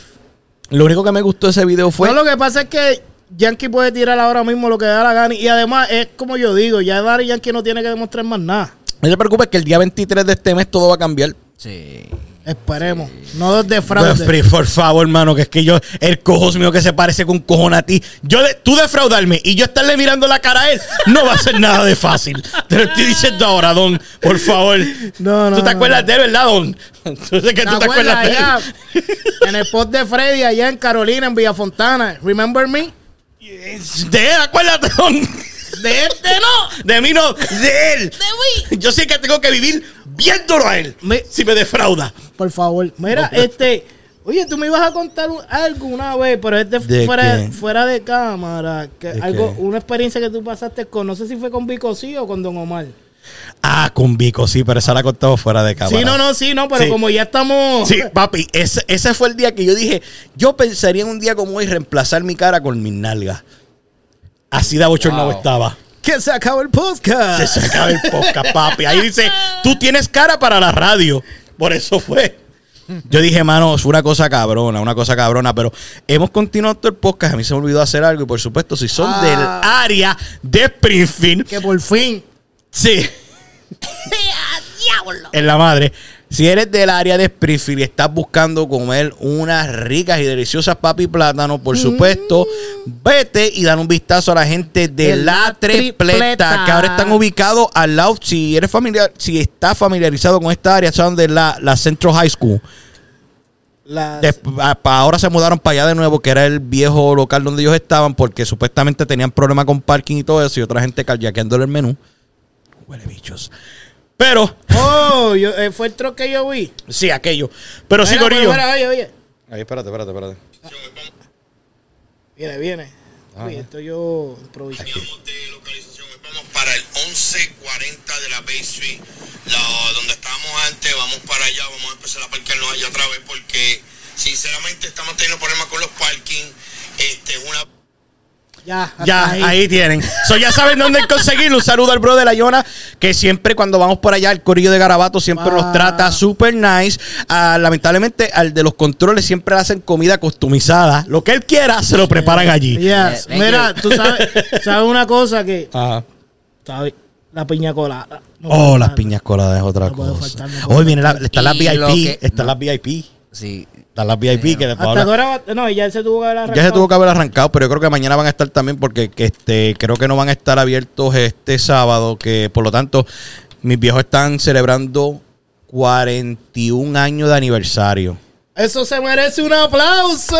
Lo único que me gustó de ese video fue. No, lo que pasa es que Yankee puede tirar ahora mismo lo que da la gana. Y además, es como yo digo, ya Daddy Yankee no tiene que demostrar más nada. No te preocupes que el día 23 de este mes todo va a cambiar. Sí. Esperemos. No defraude. Jeffrey, por favor, hermano, que es que yo, el cojos mío que se parece con un cojón a ti. Yo de- tú defraudarme y yo estarle mirando la cara a él, no va a ser nada de fácil. Te lo estoy diciendo ahora, Don, por favor. No, no, ¿Tú te no, acuerdas no. de él, verdad, Don? Yo sé que tú te acuerdas de él. en el post de Freddy, allá en Carolina, en Villafontana. ¿Remember me? De él, acuérdate, Don. De este no. De mí no, de él. Yo sé que tengo que vivir viéndolo a él. Me- si me defrauda. Por favor. Mira, este. Oye, tú me ibas a contar un- algo una vez, pero es de, ¿De fuera, qué? fuera de cámara. Que ¿De algo, qué? una experiencia que tú pasaste con, no sé si fue con Vico sí o con Don Omar. Ah, con Vico, sí, pero esa la contamos fuera de cámara. Sí, no, no, sí, no, pero Sí. como ya estamos. Sí, papi, ese, ese fue el día que yo dije, yo pensaría en un día como hoy reemplazar mi cara con mis nalgas. Así de abochornado Wow. estaba. Que se acabó el podcast. Se sacaba el podcast, papi. Ahí dice, tú tienes cara para la radio. Por eso fue. Yo dije, mano, fue una cosa cabrona, una cosa cabrona, pero hemos continuado todo el podcast. A mí se me olvidó hacer algo y por supuesto, si son Ah. del área de Springfield, Que por fin. Sí. En la madre. Si eres del área de Springfield y estás buscando comer unas ricas y deliciosas papi plátano, por supuesto, vete y dan un vistazo a la gente de De La La Tripleta, Tripleta. que ahora están ubicados al lado. Si eres familiar, si estás familiarizado con esta área, son de la, la Central High School. Las- Des- a- pa- ahora se mudaron para allá de nuevo, que era el viejo local donde ellos estaban, porque supuestamente tenían problemas con parking y todo eso, y otra gente carjaqueándole el menú. Huele bichos. Pero, Oh, yo- eh, fue el troc que yo vi. sí, aquello. Pero sí, Corillo. mira, oye, oye. Ahí, espérate, espérate, espérate. Viene, viene. Oye, esto yo improviso. De localización, vamos para el 1140 de la Bay Street, la- donde estábamos antes, vamos para allá, vamos a empezar a parquearnos allá otra vez porque sinceramente estamos teniendo problemas con los parking, este, una Ya, Ya, ahí. tienen. So, ya saben dónde conseguirlo. Un saludo al bro de la Yona, que siempre cuando vamos por allá, el corillo de Garabato siempre nos trata super nice. Ah, lamentablemente, al de los controles siempre le hacen comida customizada. Lo que él quiera, se lo preparan allí. Yes. Mira, you. tú sabes, sabes una cosa que. Ajá. ¿sabes? La piña colada. No Oh, las piñas coladas es otra No cosa. faltar, no puede Hoy viene la, están las Y VIP. no. las VIP. Sí. Están las VIP que les puedo Hasta hablar. ahora, no, ya se tuvo que haber Ya se arrancado. tuvo que haber arrancado, pero yo creo que mañana van a estar también porque que, este, creo que no van a estar abiertos este sábado, que por lo tanto mis viejos están celebrando 41 años de aniversario. Eso se merece un aplauso.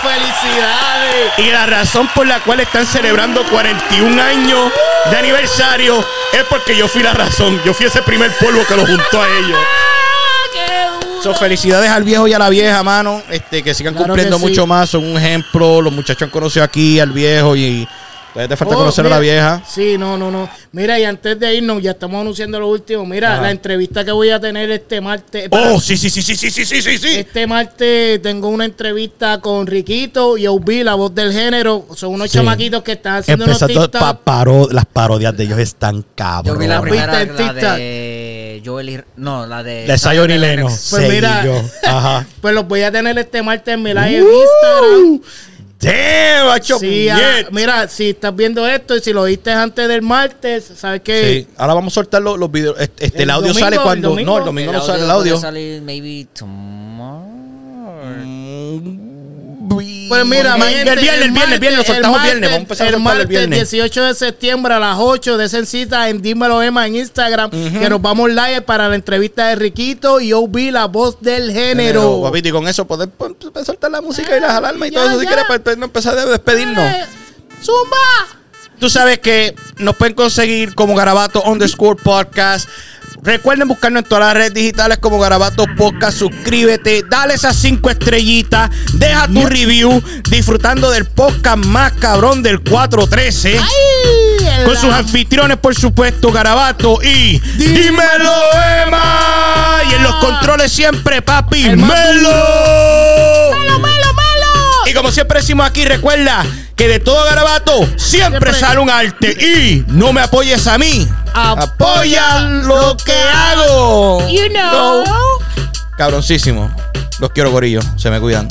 Felicidades. Y la razón por la cual están celebrando 41 años de aniversario es porque yo fui la razón. Yo fui ese primer polvo que lo juntó a ellos. So, felicidades al viejo y a la vieja, mano. Este, que sigan Claro cumpliendo que sí. mucho más. Son un ejemplo. Los muchachos han conocido aquí al viejo y todavía te falta Oh, conocer a la vieja. Sí, no, no, no. Mira, y antes de irnos, ya estamos anunciando lo último. Mira, Ajá. la entrevista que voy a tener este martes. Oh, sí, sí, sí, sí, sí, sí, sí, sí, sí. Este martes tengo una entrevista con Riquito y Obi, la voz del género. Son unos Sí. chamaquitos que están haciendo unos Empezando TikTok. pa- paro- las parodias de ellos están cabrones. Yo vi la primera, ¿Viste en la TikTok? De Joel y... No, la de... De Zion y Leno. Pues Sí, mira. yo. Ajá. Pues los voy a tener este martes en mi live en Instagram. Damn, macho. Sí, ah, mira, si estás viendo esto y si lo viste antes del martes, sabes que Sí, ahora vamos a soltar los, los videos. Este, este, el, El audio domingo, sale cuando. no, el domingo no sale el audio. salir maybe tomorrow. Pues mira, el, gente, el viernes, el viernes, el viernes, lo soltamos martes- viernes. Vamos a empezar a el el martes viernes. 18 de septiembre a las 8 de esa cita en Dímelo Emma en Instagram, que nos vamos live para la entrevista de Riquito y OB, la voz del género. Papito, y con eso poder pues, pues, soltar la música y las alarmas y todo eso. Si quieres, pues, pues, no empezar a despedirnos. Eh, ¡Zumba! Tú sabes que nos pueden conseguir como Garabato underscore podcast. Recuerden buscarnos en todas las redes digitales como Garabato Podcast. Suscríbete, dale esas cinco estrellitas, deja tu review, disfrutando del podcast más cabrón del 413. Con sus anfitriones, por supuesto, Garabato y Dímelo, Emma. Y en los controles siempre, papi, Melo. ¡Melo, melo! como siempre decimos aquí, recuerda que de todo garabato siempre, Siempre. sale un arte. Y no me apoyes a mí. Apoya lo que hago. You know. Cabroncísimo. Los quiero, gorillo. Se me cuidan.